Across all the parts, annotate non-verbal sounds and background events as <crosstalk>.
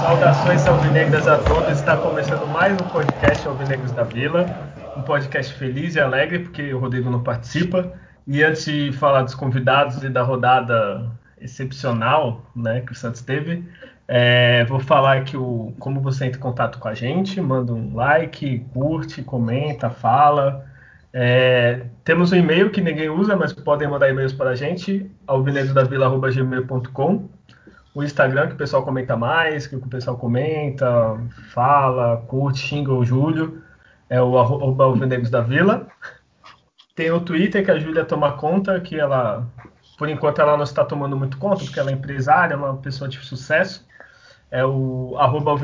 Saudações alvinegras a todos. Está começando mais um podcast Alvinegros da Vila, um podcast feliz e alegre porque o Rodrigo não participa. E antes de falar dos convidados e da rodada excepcional, né, que o Santos teve, é, vou falar aqui o, como você entra em contato com a gente, manda um like, curte, comenta, fala. É, temos um e-mail que ninguém usa, mas podem mandar e-mails para a gente, alvinegrodavila.gmail.com o Instagram que o pessoal comenta mais, que o pessoal comenta, fala, curte, xinga o Júlio, é o arroba da Vila. Tem o Twitter que a Júlia toma conta, que ela, por enquanto, ela não está tomando muito conta, porque ela é empresária, é uma pessoa de sucesso. É o arroba.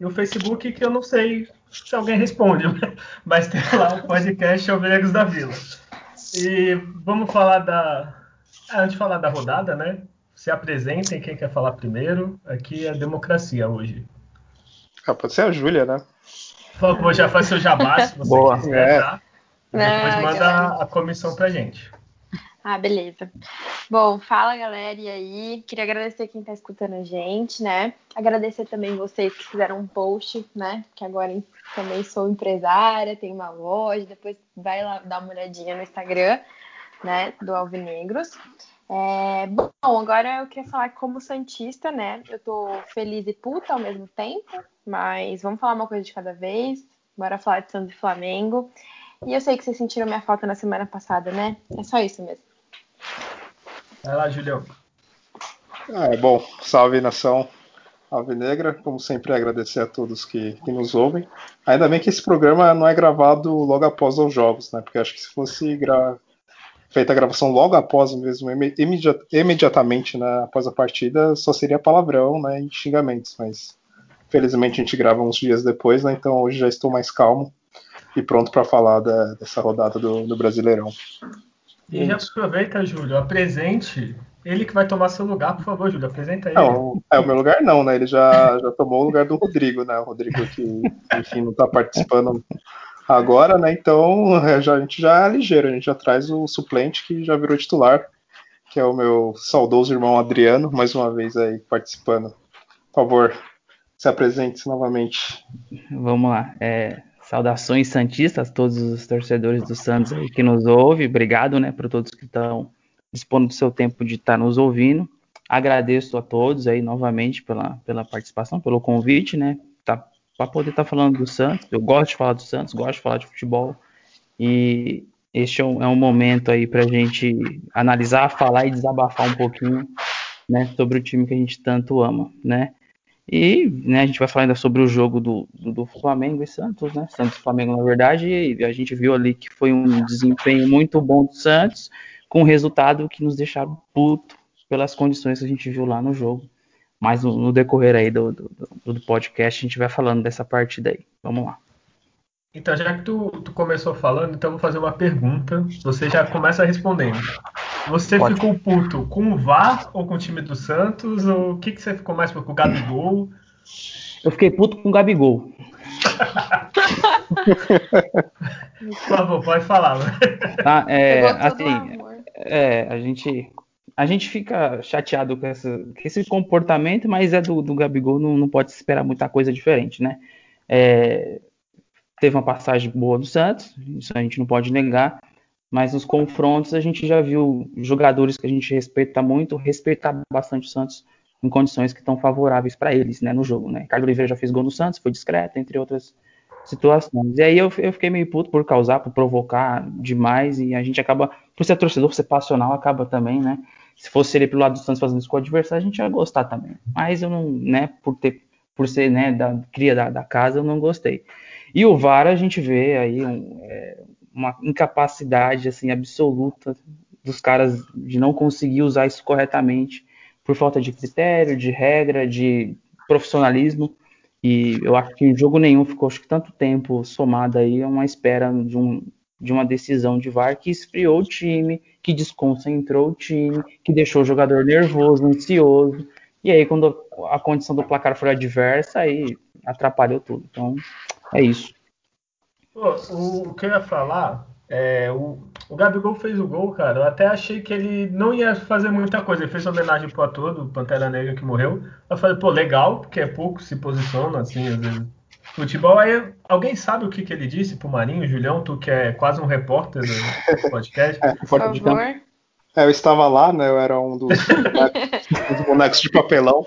E o Facebook, que eu não sei se alguém responde, <laughs> mas tem lá o podcast Alvinegros da Vila. E vamos falar da. Antes de falar da rodada, né? Se apresentem, quem quer falar primeiro. Aqui é democracia hoje. Ah, pode ser a Júlia, né? Por favor, já faz seu jabá, se você Boa. quiser, É. tá? E depois Ah, manda a comissão pra gente. Ah, beleza. Bom, fala galera, e aí? Queria agradecer quem tá escutando a gente, né? Agradecer também vocês que fizeram um post, né? Que agora também sou empresária, tenho uma loja, depois vai lá dar uma olhadinha no Instagram, né? Do Alvinegros. É, bom, agora eu queria falar como Santista, né? Eu tô feliz e puta ao mesmo tempo, mas vamos falar uma coisa de cada vez. Bora falar de Santos e Flamengo. E eu sei que vocês sentiram minha falta na semana passada, né? É só isso mesmo. Vai lá, Julião. Ah, é bom. Salve nação alvinegra. Como sempre, agradecer a todos que, que nos ouvem. Ainda bem que esse programa não é gravado logo após os jogos, né? Porque acho que se fosse gra... feita a gravação logo após mesmo, imi- imedi- imediatamente né, após a partida, só seria palavrão né, e xingamentos. Mas felizmente a gente grava uns dias depois, né? Então hoje já estou mais calmo e pronto para falar da- dessa rodada do, do Brasileirão. E já aproveita, Júlio, apresente ele que vai tomar seu lugar, por favor, Júlio, apresenta ele. Não, é o meu lugar não, né? Ele já, já tomou o lugar do Rodrigo, né? O Rodrigo que, enfim, não tá participando agora, né? Então é, já, a gente já é ligeiro, a gente já traz o suplente que já virou titular, que é o meu saudoso irmão Adriano, mais uma vez aí participando. Por favor, se apresente novamente. Vamos lá. É, saudações santistas, todos os torcedores do Santos aí que nos ouvem. Obrigado, né, por todos que estão dispondo do seu tempo de estar nos ouvindo. Agradeço a todos aí novamente pela, pela participação, pelo convite, né, tá, para poder estar falando do Santos. Eu gosto de falar do Santos, gosto de falar de futebol e este é um, é um momento aí para a gente analisar, falar e desabafar um pouquinho, né, sobre o time que a gente tanto ama, né. E né, a gente vai falar ainda sobre o jogo do, do, do Flamengo e Santos, né? Santos e Flamengo, na verdade, e a gente viu ali que foi um desempenho muito bom do Santos, com um resultado que nos deixaram puto pelas condições que a gente viu lá no jogo. Mas no, no decorrer aí do, do, do- podcast, a gente vai falando dessa partida aí. Vamos lá. Então, já que tu, tu começou falando, então vou fazer uma pergunta. Você já começa respondendo. Você Pode. ficou puto com o VAR ou com o time do Santos? Ou o que, que você ficou mais puto com o Gabigol? Eu fiquei puto com o Gabigol. Por favor, pode falar. né? Tá? É, assim. É, a gente, a gente fica chateado com, essa, com esse comportamento, mas é do, do Gabigol, não, não pode se esperar muita coisa diferente, né? É, teve uma passagem boa do Santos, isso a gente não pode negar, mas nos confrontos a gente já viu jogadores que a gente respeita muito, respeitar bastante o Santos em condições que estão favoráveis para eles, né, no jogo, né? Carlos Oliveira já fez gol no Santos, foi discreto, entre outras situações. E aí eu, eu fiquei meio puto por causar, por provocar demais, e a gente acaba, por ser torcedor, por ser passional, acaba também, né? Se fosse ele pelo lado do Santos fazendo isso com o adversário, a gente ia gostar também. Mas eu não, né, por ter, por ser, né, da cria da, da casa, eu não gostei. E o VAR, a gente vê aí um, é, uma incapacidade, assim, absoluta dos caras de não conseguir usar isso corretamente, por falta de critério, de regra, de profissionalismo. E eu acho que em jogo nenhum ficou acho que tanto tempo somado aí a uma espera de, um, de uma decisão de VAR que esfriou o time, que desconcentrou o time, que deixou o jogador nervoso, ansioso. E aí, quando a condição do placar foi adversa, aí atrapalhou tudo. Então, é isso. Pô, o, o que eu ia falar é, o, o Gabigol fez o gol, cara. Eu até achei que ele não ia fazer muita coisa. Ele fez homenagem pro ator do Pantera Negra que morreu. Eu falei, pô, legal, porque é pouco se posiciona, assim, às vezes. Futebol, aí alguém sabe o que, que ele disse pro Marinho, Julião, tu que é quase um repórter do <laughs> podcast? É, Por favor. É, eu estava lá, né? Eu era um dos, <laughs> dos bonecos de papelão.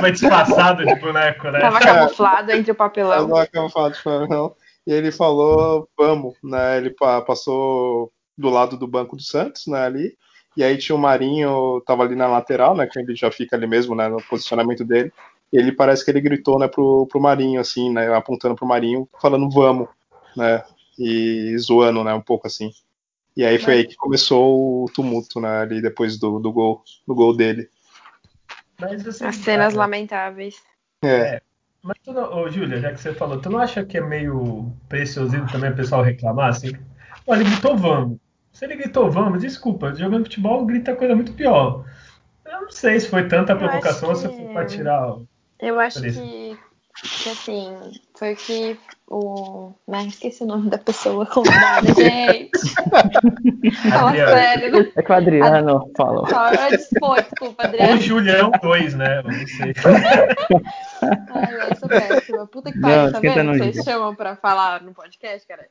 Foi disfarçado de boneco, né? Tava camuflado entre o papelão. Tava camuflado de papelão. E ele falou, vamos, né? Ele passou do lado do banco do Santos, né? Ali. E aí tinha o Marinho, tava ali na lateral, né? Que ele já fica ali mesmo, né? No posicionamento dele. E ele parece que ele gritou, né? Pro, pro Marinho, assim, né? Apontando pro Marinho, falando vamos, né? E zoando, né? Um pouco assim. E aí foi aí que começou o tumulto, né? Ali depois do, do gol, do gol dele. Mas, assim, As cenas cara, lamentáveis. É. Mas, tu não, ô, Júlia, já que você falou, tu não acha que é meio preciosismo também o pessoal reclamar assim? Olha, ele gritou vamos. Se ele gritou vamos, desculpa, jogando futebol grita coisa muito pior. Eu não sei se foi tanta provocação ou acho se que- foi pra tirar. o- Eu acho que, que assim, foi que o. Né, esqueci o nome da pessoa convidada, gente. <laughs> Fala sério, né? É que o Adriano falou. Eu dispor, desculpa, Ou Adriano. Julião 2, né? Eu não sei. <laughs> Ai, eu sou péssima. Puta que pariu, tá vendo? Vocês chamam pra falar no podcast, cara.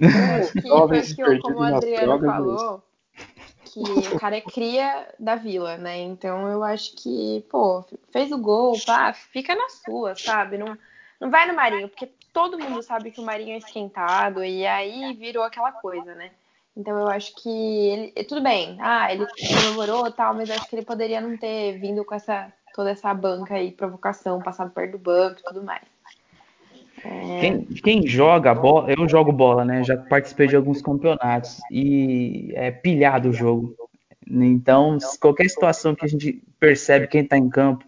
<laughs> Eu acho que foi que, como o Adriano falou, que o cara é cria da vila, né? Então eu acho que, pô, fez o gol, pá, fica na sua, sabe? Não, não vai no Marinho, porque todo mundo sabe que o Marinho é esquentado e aí virou aquela coisa, né? Então eu acho que ele, tudo bem, ah, ele comemorou tal, mas acho que ele poderia não ter vindo com essa toda essa banca aí, provocação, passado perto do banco e tudo mais. Quem, quem joga bola, eu jogo bola, né? Já participei de alguns campeonatos e é pilhado o jogo. Então, qualquer situação que a gente percebe quem tá em campo,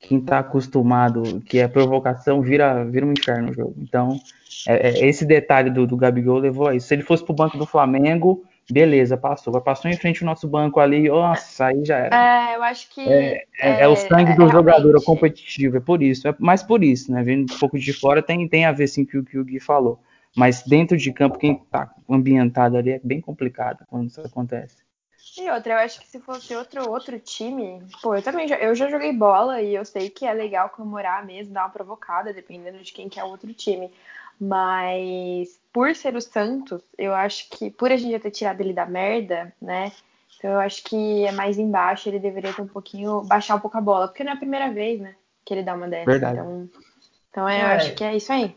quem tá acostumado, que é provocação, vira, vira um inferno o jogo. Então, é- é- esse detalhe do, do Gabigol levou a isso. Se ele fosse pro banco do Flamengo, beleza, passou. Passou em frente ao nosso banco ali, nossa, aí já era. É, eu acho que. É, é o sangue do é, jogador, é competitivo, é por isso. É mais por isso, né? Vendo um pouco de fora tem, tem a ver sim com o que o Gui falou. Mas dentro de campo, quem tá ambientado ali é bem complicado quando isso acontece. E outra, eu acho que se fosse outro outro time, pô, eu também já, eu já joguei bola e eu sei que é legal comemorar mesmo, dar uma provocada, dependendo de quem que é o outro time. Mas por ser o Santos, eu acho que por a gente já ter tirado ele da merda, né? Então eu acho que é mais embaixo, ele deveria ter um pouquinho, baixar um pouco a bola, porque não é a primeira vez, né, que ele dá uma dessa. Verdade. Então, então eu É. acho que é isso aí.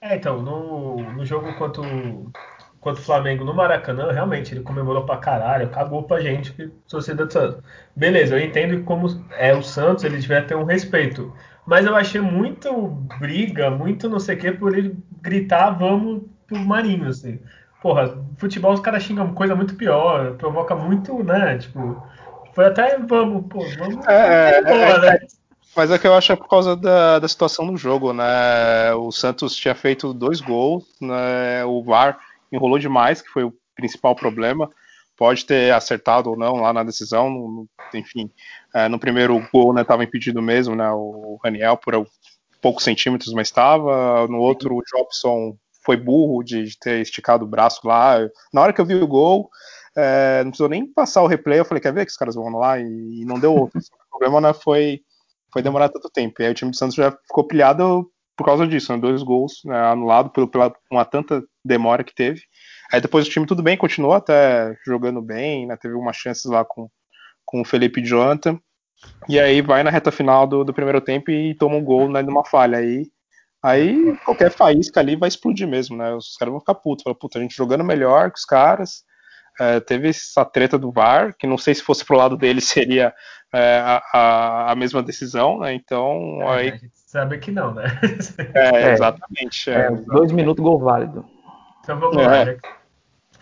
É, então, no, no jogo contra o, contra o Flamengo no Maracanã, realmente, ele comemorou pra caralho, cagou pra gente, que torcida do Santos. Beleza, eu entendo que como é o Santos, ele devia ter um respeito. Mas eu achei muito briga, muito não sei o que, por ele gritar vamos pro Marinho, assim. Porra, futebol os caras xingam coisa muito pior, provoca muito, né? Tipo, foi até vamos, pô, vamos. É, é, <laughs> boa, né? Mas é que eu acho é por causa da, da situação do jogo, né? O Santos tinha feito dois gols, né? O VAR enrolou demais, que foi o principal problema. Pode ter acertado ou não lá na decisão, no- enfim. É, no primeiro gol, né, estava impedido mesmo, né? O Raniel por poucos centímetros, mas estava. No outro, o Jobson foi burro de, de ter esticado o braço lá. Na hora que eu vi o gol, é, não precisou nem passar o replay. Eu falei, quer ver que os caras vão lá? E, e não deu outro. O problema né, foi foi demorar tanto tempo. E aí o time do Santos já ficou pilhado por causa disso, né? Dois gols né, anulados pela uma tanta demora que teve. Aí depois o time tudo bem, continuou até jogando bem, né? Teve umas chances lá com, com o Felipe Jonathan. E aí vai na reta final do, do primeiro tempo e toma um gol né, numa falha. Aí, aí qualquer faísca ali vai explodir mesmo, né? Os caras vão ficar putos. Falam, puta, a gente jogando melhor que os caras. É, teve essa treta do VAR, que não sei se fosse pro lado dele <laughs> seria é, a, a, a mesma decisão, né? Então, É, aí, a gente sabe que não, né? é, É. exatamente. é, É, dois minutos, gol válido. Então vamos É. lá, já que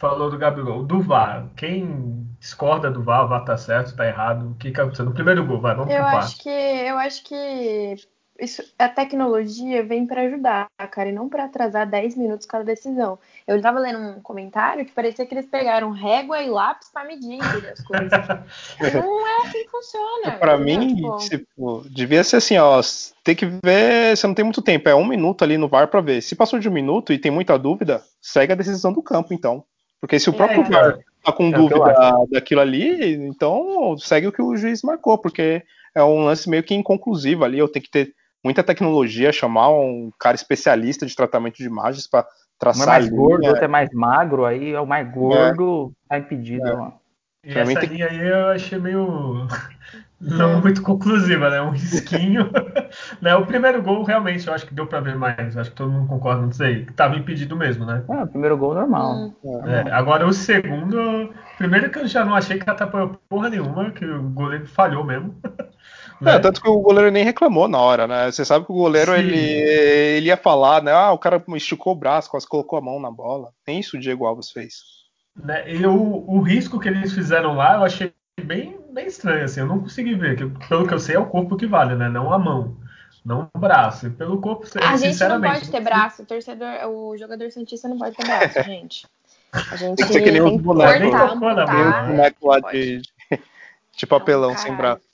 falou do Gabigol. Do VAR, quem discorda do VAR, o VAR tá certo, tá errado, o que que aconteceu? No primeiro gol, vai, vamos Eu pro acho que eu acho que isso, a tecnologia vem para ajudar, cara, e não para atrasar 10 minutos cada decisão. Eu estava lendo um comentário que parecia que eles pegaram régua e lápis para medir entendeu, as coisas. <laughs> não é assim que funciona. Para mim, tipo... tipo... devia ser assim, ó, tem que ver, você não tem muito tempo, é um minuto ali no VAR para ver. Se passou de um minuto e tem muita dúvida, segue a decisão do campo, então. Porque se o próprio é, VAR tá com é dúvida daquilo ali, então segue o que o juiz marcou, porque é um lance meio que inconclusivo ali, eu tenho que ter muita tecnologia, chamar um cara especialista de tratamento de imagens para traçar. Um é mais gordo, outro é mais magro, aí é o mais gordo, é. tá impedido. É. E essa linha aí eu achei meio não muito conclusiva, né? Um risquinho. <laughs> né? O primeiro gol realmente eu acho que deu para ver mais. Acho que todo mundo concorda não sei. Tava impedido mesmo, né? É, o primeiro gol normal. É, agora o segundo, primeiro que eu já não achei que atrapalhou porra nenhuma, que o goleiro falhou mesmo. Né? <laughs> É, tanto que o goleiro nem reclamou na hora, né? Você sabe que o goleiro ele, ele ia falar, né? Ah, o cara esticou o braço, quase colocou a mão na bola. Nem isso o Diego Alves fez. Né? E o, o risco que eles fizeram lá, eu achei bem, bem estranho, assim. Eu não consegui ver. Que, pelo que eu sei, é o corpo que vale, né? Não a mão. Não o braço. E pelo corpo, a gente não pode ter braço. O torcedor, o jogador cientista não pode ter braço, <laughs> gente. A gente tem que, que nem tem que cortar, amputar. boneco lá de, de <laughs> papelão sem braço.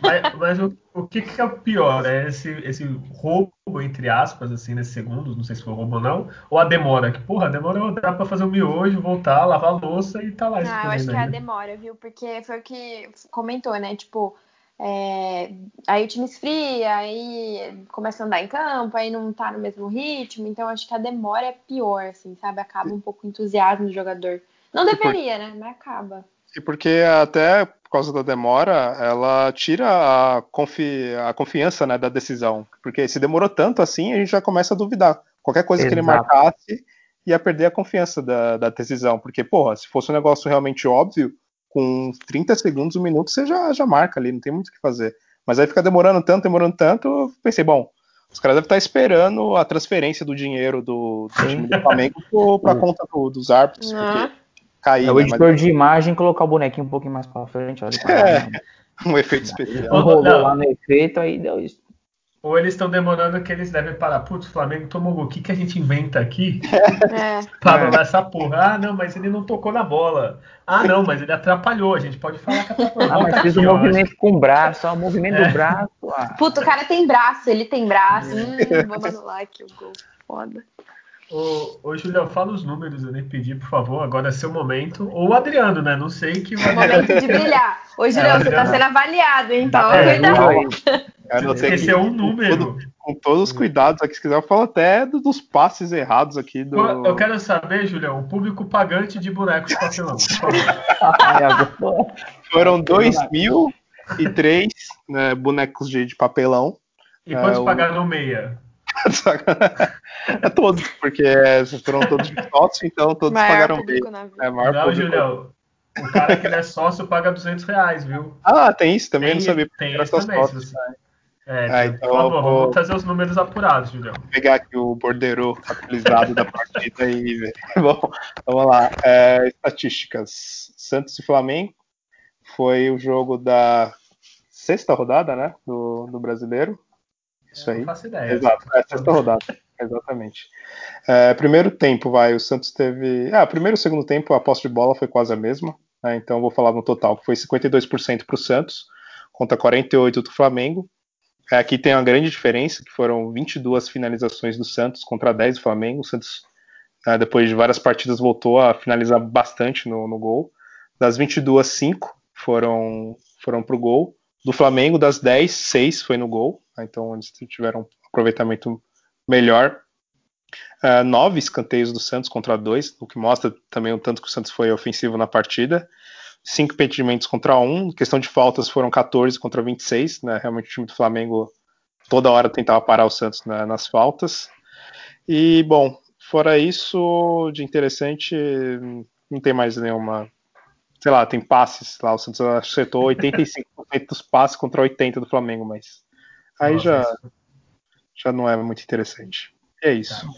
Mas, mas o, o que, que, é o pior? É esse, esse roubo, entre aspas, assim, nesses segundos, não sei se foi roubo ou não, ou a demora? Que, porra, a demora dá pra fazer o miojo, voltar, lavar a louça e tá lá. Ah, eu acho que é a demora, viu? Porque foi o que comentou, né? Tipo, é, aí o time esfria, aí começa a andar em campo, aí não tá no mesmo ritmo, então acho que a demora é pior, assim, sabe? Acaba um pouco o entusiasmo do jogador. Não deveria, né? Mas acaba. E porque até por causa da demora, ela tira a, confi a confiança né, da decisão. Porque se demorou tanto assim, a gente já começa a duvidar. Qualquer coisa Exato. que ele marcasse ia perder a confiança da, da decisão. Porque, porra, se fosse um negócio realmente óbvio, com 30 segundos, um minuto, você já, já marca ali, não tem muito o que fazer. Mas aí fica demorando tanto, demorando tanto, eu pensei, bom, os caras devem estar esperando a transferência do dinheiro do, do time do Flamengo para <laughs> conta do, dos árbitros. Porque cair. É o né, editor mas... de imagem colocar o bonequinho um pouquinho mais pra frente. Olha, é, <laughs> um efeito especial. Rolou lá no efeito, aí deu isso. Ou eles estão demorando que eles devem parar. Putz, o Flamengo tomou gol. O que, que a gente inventa aqui? É. <laughs> Para é. essa porra. Ah, não, mas ele não tocou na bola. Ah, não, mas ele atrapalhou. A gente pode falar que atrapalhou. Ah, mas fez um movimento com o braço. Ó, o movimento é. do braço. Ah. Puta, o cara tem braço. Ele tem braço. Hum, vamos anular aqui o gol. Foda. Ô, ô Julião, fala os números, eu nem pedi, por favor, agora é seu momento. Ou o Adriano, né? Não sei que. Momento de <laughs> brilhar. Ô, Julião, é, você tá sendo avaliado, então é, cuidado. Esse é um número. com todos os cuidados aqui, se quiser, eu falo até dos passes errados aqui. Do... Eu quero saber, Julião, o público pagante de bonecos de papelão. <laughs> Foram 2.003 né, bonecos de, de papelão. E quantos é, pagaram meia? <laughs> é todos, porque foram todos de sócio, então todos maior pagaram bem. É maior não, público. Julião, o cara que não é sócio paga 200 reais, viu? Ah, tem isso também, tem, não sabia. Tem isso também, sócio, É, ah, então, por favor, vou... vamos trazer os números apurados, Julião. Vou pegar aqui o bordeiro atualizado da partida e ver. <laughs> Bom, vamos lá. É, estatísticas. Santos e Flamengo foi o jogo da sexta rodada, né? Do, do brasileiro. Isso aí. Não faço ideia. Exato, é a sexta <laughs> rodada. Exatamente. É, primeiro tempo, vai, o Santos teve. Ah, primeiro e segundo tempo, a posse de bola foi quase a mesma. Né, então vou falar no total, que foi 52% para o Santos, contra 48% do Flamengo. É, aqui tem uma grande diferença, que foram 22 finalizações do Santos contra 10 do Flamengo. O Santos, né, depois de várias partidas, voltou a finalizar bastante no, no gol. Das 22, 5 foram, foram para o gol. Do Flamengo, das 10, 6 foi no gol. Né, então eles tiveram um aproveitamento melhor. Uh, nove escanteios do Santos contra dois, o que mostra também o tanto que o Santos foi ofensivo na partida. Cinco impedimentos contra um. Questão de faltas foram 14 contra 26. Né? Realmente o time do Flamengo toda hora tentava parar o Santos né, nas faltas. E, bom, fora isso, de interessante, não tem mais nenhuma. Sei lá, tem passes lá. O Santos acertou 85% dos passes contra 80% do Flamengo, mas aí Nossa, já. Isso já não é muito interessante. é isso. Tá.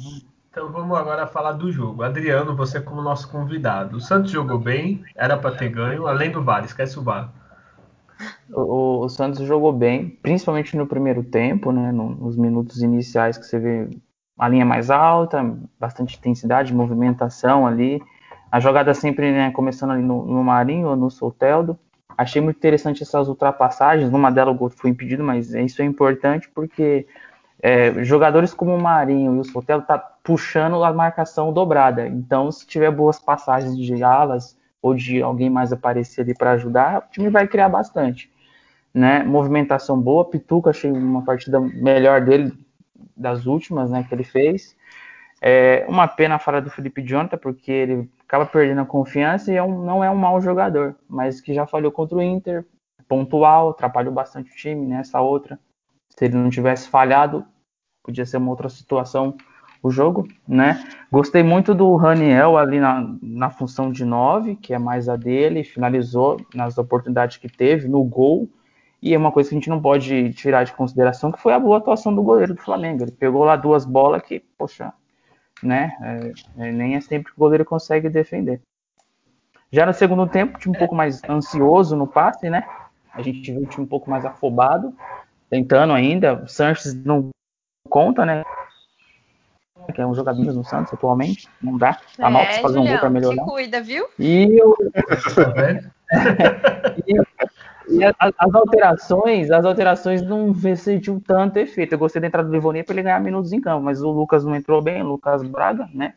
Então vamos agora falar do jogo. Adriano, você como nosso convidado. O Santos jogou bem, era para ter ganho, além do VAR, esquece o VAR. O, o, Santos jogou bem, principalmente no primeiro tempo, né, nos minutos iniciais que você vê a linha mais alta, bastante intensidade, movimentação ali. A jogada sempre né, começando ali no, no Marinho ou no Soteldo. Achei muito interessante essas ultrapassagens. Numa delas o gol foi impedido, mas isso é importante porque é, jogadores como o Marinho e o Sotelo tá puxando a marcação dobrada. Então, se tiver boas passagens de alas ou de alguém mais aparecer ali para ajudar, o time vai criar bastante. Né? Movimentação boa, Pituca achei uma partida melhor dele das últimas, né, que ele fez. É uma pena a fala do Felipe Jonathan, porque ele acaba perdendo a confiança e é um, não é um mau jogador, mas que já falhou contra o Inter, pontual, atrapalhou bastante o time nessa outra. Se ele não tivesse falhado, podia ser uma outra situação o jogo, né? Gostei muito do Raniel ali na, na função de 9, que é mais a dele, finalizou nas oportunidades que teve, no gol, e é uma coisa que a gente não pode tirar de consideração, que foi a boa atuação do goleiro do Flamengo. Ele pegou lá duas bolas que, poxa, né? É, é, nem é sempre que o goleiro consegue defender. Já no segundo tempo, o time um pouco mais ansioso no passe, né? A gente viu o time um pouco mais afobado, tentando ainda. O Sanches não conta, né? Que é um jogador no Santos atualmente. Não dá. Tá é, mal pra fazer Julião, um gol pra melhorar. Te cuida, viu? E <laughs> eu. <laughs> e, e as, as, alterações, as alterações não sentiam tanto efeito. Eu gostei da entrada do Ivonei para ele ganhar minutos em campo, mas o Lucas não entrou bem, o Lucas Braga, né?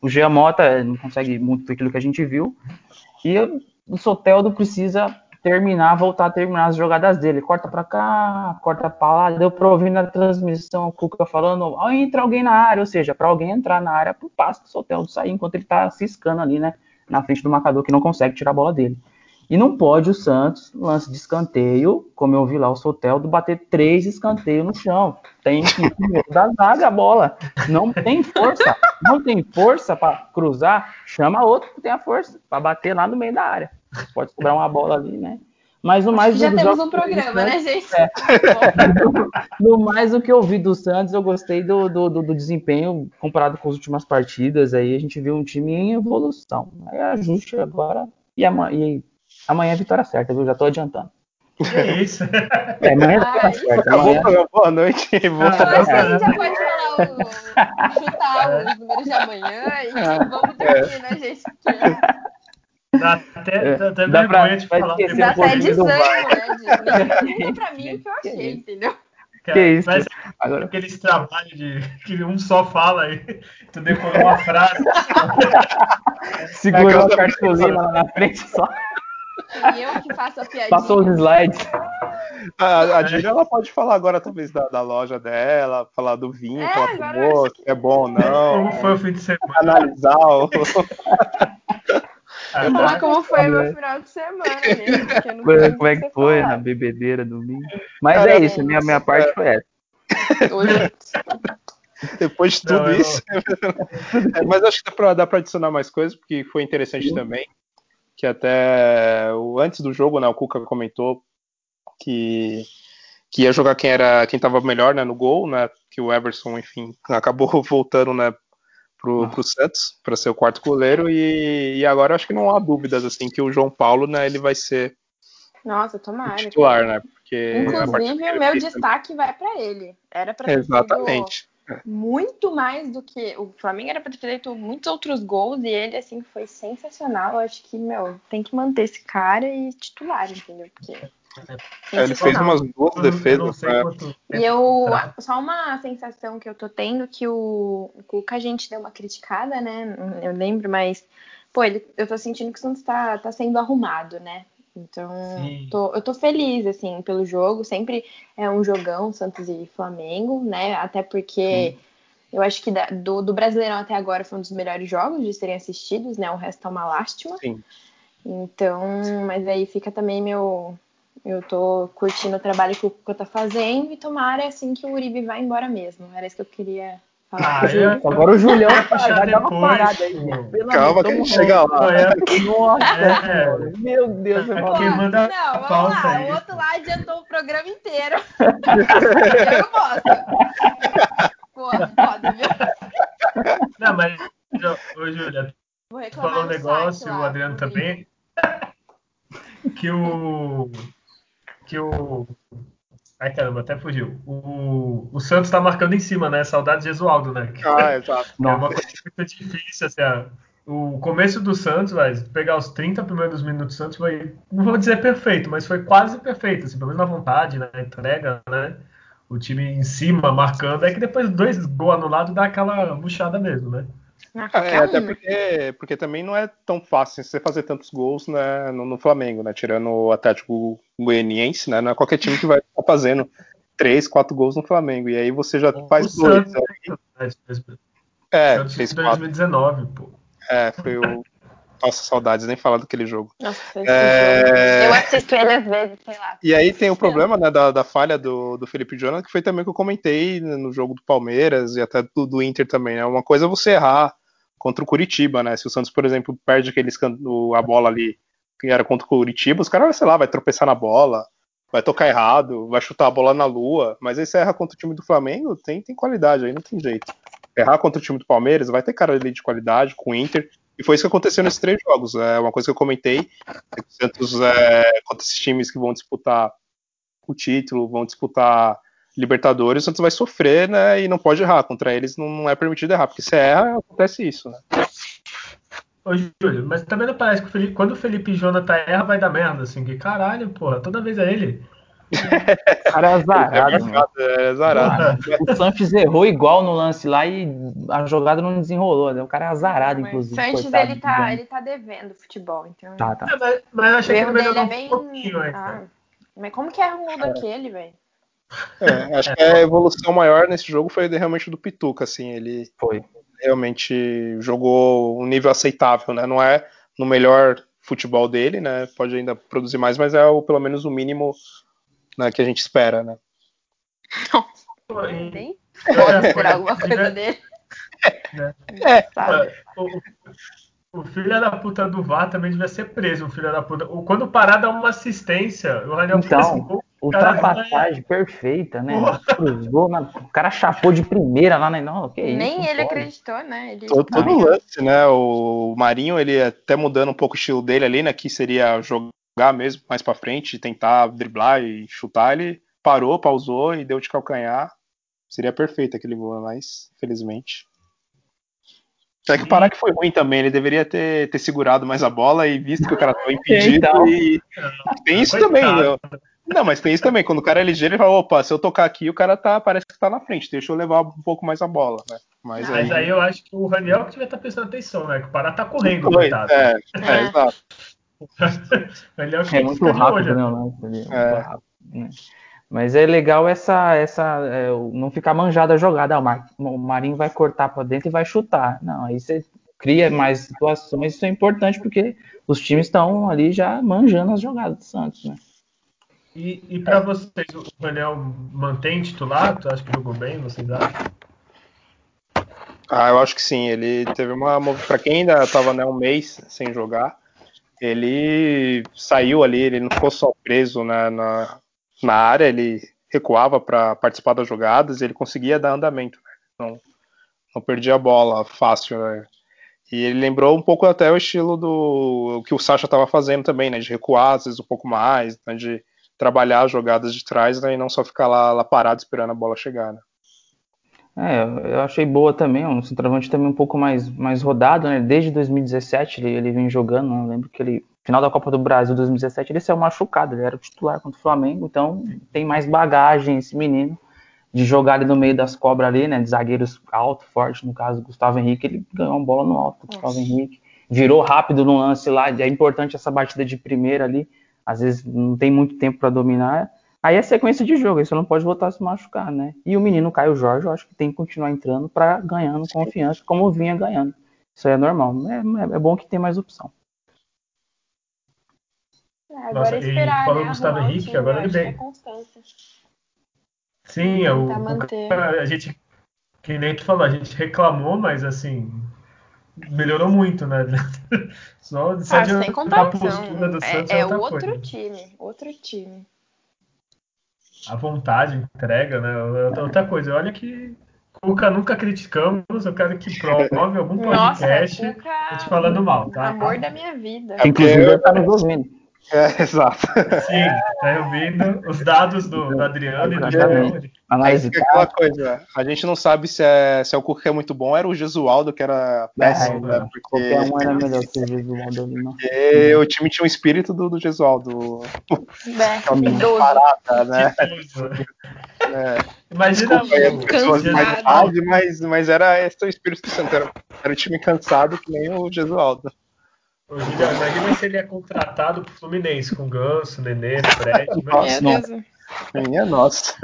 O Gia Mota não consegue muito aquilo que a gente viu. E o Soteldo precisa terminar, voltar a terminar as jogadas dele. Corta para cá, corta para lá. Deu para ouvir na transmissão o Cuca falando: oh, entra alguém na área, ou seja, para alguém entrar na área pro passo do Soteldo sair enquanto ele tá ciscando ali, né? Na frente do marcador que não consegue tirar a bola dele. E não pode o Santos, lance de escanteio, como eu vi lá o Soteldo, bater três escanteios no chão. Tem que da zaga a bola. Não tem força. Não tem força para cruzar, chama outro que tem a força para bater lá no meio da área. Pode sobrar uma bola ali, né? Mas no mais já temos um programa, né, gente? É. <laughs> no mais o que eu vi do Santos, eu gostei do, do, do, desempenho comparado com as últimas partidas. Aí a gente viu um time em evolução. Aí ajuste agora e, amanhã, Amanhã é vitória certa, viu? Já tô adiantando. Que isso? É, amanhã é vitória certa. Acabou amanhã... Boa noite. Boa ah, a gente já pode falar o, chutar os números de amanhã e vamos dormir, né, gente? Dá até, é, dá até dá vergonha pra, de falar. Dá até de sangue, né? Conta pra mim o que eu achei, entendeu? que isso? Mas Agora... aqueles trabalhos de <laughs> que um só fala e tu decorou uma frase. <laughs> Segurou a cartolina lá na frente só. E eu que faço a piadinha. Passou os slides. A, a Julia, ela pode falar agora, talvez, da, da loja dela, falar do vinho, é, falar do moço, que... é bom ou não. Como foi o fim de semana? Analisar o... <laughs> Falar como foi o meu final de semana, gente. Como é que foi falar. na bebedeira domingo? Mas Cara, é isso, minha, minha parte foi essa. Hoje... Depois de tudo não, isso. <laughs> é, mas acho que dá pra, dá pra adicionar mais coisas, porque foi interessante Sim. também que até antes do jogo, né, o Cuca comentou que, que ia jogar quem era quem estava melhor, né, no gol, né, que o Everson, enfim, acabou <laughs> voltando, né, pro, pro Santos para ser o quarto goleiro e, e agora acho que não há dúvidas assim que o João Paulo, né, ele vai ser nossa, tomara. titular, né? Porque Inclusive, o meu destaque vai para ele. Era para Exatamente muito mais do que o Flamengo era para ter feito muitos outros gols e ele assim foi sensacional. Eu acho que meu tem que manter esse cara e titular, entendeu? Porque é, ele fez umas duas defesas. Né? E eu só uma sensação que eu tô tendo que o, o Cuca a gente deu uma criticada, né? Eu lembro, mas pô, ele, eu tô sentindo que o Santos tá, tá sendo arrumado, né? Então, tô, eu tô feliz, assim, pelo jogo. Sempre é um jogão, Santos e Flamengo, né? Até porque Sim. eu acho que da, do, do Brasileirão até agora foi um dos melhores jogos de serem assistidos, né? O resto é uma lástima. Sim. Então, mas aí fica também meu. Eu tô curtindo o trabalho que o Cuca tá fazendo e tomara, assim, que o Uribe vá embora mesmo. Era isso que eu queria ah, é? Agora o Julião vai dar uma parada aí. Calma que a gente chega lá. Nossa, é. meu Deus. É Pô, não, vamos lá. Aí. O outro lá adiantou o programa inteiro. <laughs> eu não posso. Pô, foda, viu? Não, mas, ô Júlia, tu falou um negócio, o Adriano também, que o... que o Ai, caramba, até fugiu. O, o Santos tá marcando em cima, né? Saudade de Gesualdo, né? Ah, exato. É uma coisa muito difícil, assim, a, o começo do Santos, vai pegar os 30 primeiros minutos do Santos foi, não vou dizer perfeito, mas foi quase perfeito, assim, pelo menos na vontade, na entrega, né? O time em cima marcando, é que depois dois gols anulados dá aquela murchada mesmo, né? É, até porque, porque também não é tão fácil você fazer tantos gols né, no, no, Flamengo, né? Tirando o Atlético Goianiense, né? Não é qualquer time que vai estar fazendo <laughs> três, quatro gols no Flamengo. E aí você já o faz dois. Santos, aí... É, Santos fez 2019, pô. É, foi o. Nossa, saudades, nem falar daquele jogo. Nossa, é... Eu assisto ele às vezes, sei lá. E aí tem o problema né, da, da falha do, do Felipe Jonathan, que foi também o que eu comentei no jogo do Palmeiras e até do, do Inter também. Né? Uma coisa é você errar contra o Curitiba, né? Se o Santos, por exemplo, perde aquele, a bola ali que era contra o Curitiba, os caras, sei lá, vai tropeçar na bola, vai tocar errado, vai chutar a bola na lua, mas aí você erra contra o time do Flamengo, tem, tem qualidade aí, não tem jeito. Errar contra o time do Palmeiras, vai ter cara ali de qualidade com o Inter, e foi isso que aconteceu nesses três jogos. É uma coisa que eu comentei, é que o Santos, é, contra esses times que vão disputar o título, vão disputar Libertadores, o Santos vai sofrer, né? E não pode errar. Contra eles não é permitido errar, porque se erra, acontece isso, né? Ô, Júlio, mas também não parece que o Felipe, quando o Felipe Jonathan erra, vai dar merda, assim, que caralho, porra, toda vez é ele. O <laughs> cara é azarado. É, é azarado. O Sanches errou igual no lance lá e a jogada não desenrolou. Né? O cara é azarado, mas inclusive. O Sanches ele tá, ele tá devendo futebol, então. Tá, tá. É, mas, mas eu achei que ele melhorou é bem... um pouquinho ah, Mas como que é o gol daquele, velho? É, acho que a evolução maior nesse jogo foi realmente do Pituca, assim, ele foi realmente jogou um nível aceitável, né? Não é no melhor futebol dele, né? Pode ainda produzir mais, mas é o, pelo menos o mínimo né, que a gente espera, né? Pode esperar alguma coisa dele. É, é o, o filho da puta do VAR também devia ser preso, o filho da puta. Quando parar dá uma assistência, o Raniel então, assim, ultrapassagem perfeita, né? Cruzou, o cara chapou de primeira lá, né? Não, que Nem isso, ele pode. acreditou, né? Ele todo, todo lance, né? O Marinho, ele até mudando um pouco o estilo dele ali, né? Que seria jogar mesmo mais para frente, tentar driblar e chutar. Ele parou, pausou e deu de calcanhar. Seria perfeito aquele gol, mas infelizmente. Só que parar que foi ruim também, ele deveria ter, ter segurado mais a bola e visto que o cara estava <laughs> impedido. Então. E... Tem isso também, né? Não, mas tem isso também. Quando o cara é ligeiro, ele fala: opa, se eu tocar aqui, o cara tá, parece que tá na frente, deixa eu levar um pouco mais a bola, né? Mas, mas aí... aí... eu acho que o Raniel que devia estar tá prestando atenção, né? Que o Pará tá correndo, Foi, coitado. É, é, é, exato. <laughs> Raniel que é muito rápido, né? É. Né? Mas é legal essa, essa é, não ficar manjada a jogada. Ah, o, Mar, o Marinho vai cortar para dentro e vai chutar. Não, aí você cria mais situações. Isso é importante porque os times estão ali já manjando as jogadas do Santos, né? E, e para vocês, o Daniel mantém titular? Tu acha que jogou bem? Vocês acham? Ah, eu acho que sim. Ele teve uma. Para quem ainda estava né, um mês sem jogar, ele saiu ali, ele não ficou só preso na, na, na área, ele recuava para participar das jogadas ele conseguia dar andamento. Né? Não, não perdia a bola fácil. Né? E ele lembrou um pouco até o estilo do que o Sacha estava fazendo também, né? De recuar, às vezes um pouco mais, né? de trabalhar as jogadas de trás né, e não só ficar lá, lá parado esperando a bola chegar. Né? É, eu achei boa também, um centroavante também um pouco mais, mais rodado, né? Desde 2017 ele, ele vem jogando, né? eu lembro que ele, final da Copa do Brasil 2017, ele saiu machucado, ele era titular contra o Flamengo, então tem mais bagagem esse menino de jogar ali no meio das cobras ali, né? De zagueiros alto, forte, no caso Gustavo Henrique, ele ganhou uma bola no alto, Gustavo Henrique, virou rápido no lance lá, é importante essa batida de primeira ali, às vezes não tem muito tempo para dominar. Aí é sequência de jogo, aí você não pode voltar a se machucar, né? E o menino Caio Jorge, eu acho que tem que continuar entrando para ganhando confiança, como vinha ganhando. Isso aí é normal. É, é, é bom que tem mais opção. É, agora Nossa, esperar, e falou né, Gustavo Henrique, time, agora ele vem. É Sim, é o, o, a gente, que nem tu falou, a gente reclamou, mas assim, melhorou muito, né? <laughs> Só, só ah, sem comparação. é, é, é outro coisa. time, outro time. A vontade, entrega, né? Outra coisa, olha que Cuca nunca criticamos, eu quero que prove algum <laughs> podcast Nossa, Cuca... te falando mal, tá? Amor da minha vida. Inclusive, eu tá nos ouvindo. É, <laughs> exato. Sim, tá ouvindo os dados do, do Adriano e do João. Análise é aquela coisa, a gente não sabe se é, se é o Cuca que é muito bom, era o Gesualdo que era péssimo, é, né? Porque... Qualquer um era melhor que o Gesualdo ali, não. Porque o time tinha o espírito do, do Gesualdo. É, <laughs> idoso. Parada, né? <laughs> É. Imagina pessoas mais tarde, mas, mas era esse o espírito santo, era, era um time cansado que nem o Gesualdo. Juliano, imagina se ele é contratado pro Fluminense com Ganso, Nenê, Fred. Nossa, nossa. Minha nossa.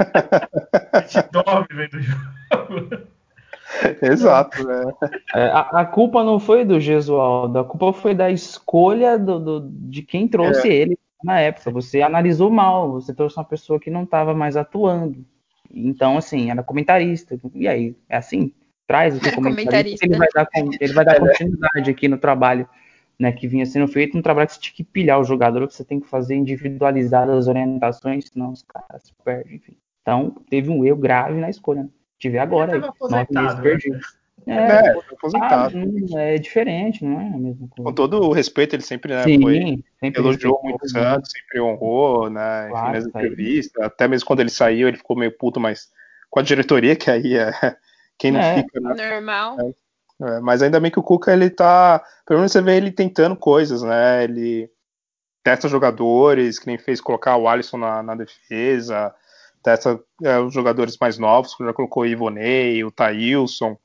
A gente dorme vendo o jogo. Exato, né? É, a, a, culpa não foi do Gesualdo, a culpa foi da escolha do, do de quem trouxe é. ele na época. Você analisou mal, você trouxe uma pessoa que não estava mais atuando. Então, assim, era comentarista. E aí, é assim? Traz esse <laughs> comentarista, comentarista. Ele vai dar, ele vai dar continuidade aqui no trabalho né, que vinha sendo feito, um trabalho que você tinha que pilhar o jogador, que você tem que fazer individualizadas as orientações, senão os caras se perdem, enfim. Então, teve um erro grave na escolha. Né? Tive agora aí, nove meses né? perdidos. É, é, aposentado. Ah, é diferente, não é a mesma coisa. Com todo o respeito, ele sempre, né, Sim, foi, sempre elogiou muito o Santos, sempre honrou, né, claro, enfim, entrevistas, até mesmo quando ele saiu, ele ficou meio puto, mas com a diretoria, que aí é <laughs> quem não é, fica, né? Normal. É, é, mas ainda bem que o Cuca ele tá. Pelo menos você vê ele tentando coisas, né? Ele testa jogadores, que nem fez colocar o Alisson na, na defesa, testa é, os jogadores mais novos, que já colocou o Ivonei, o Thailson,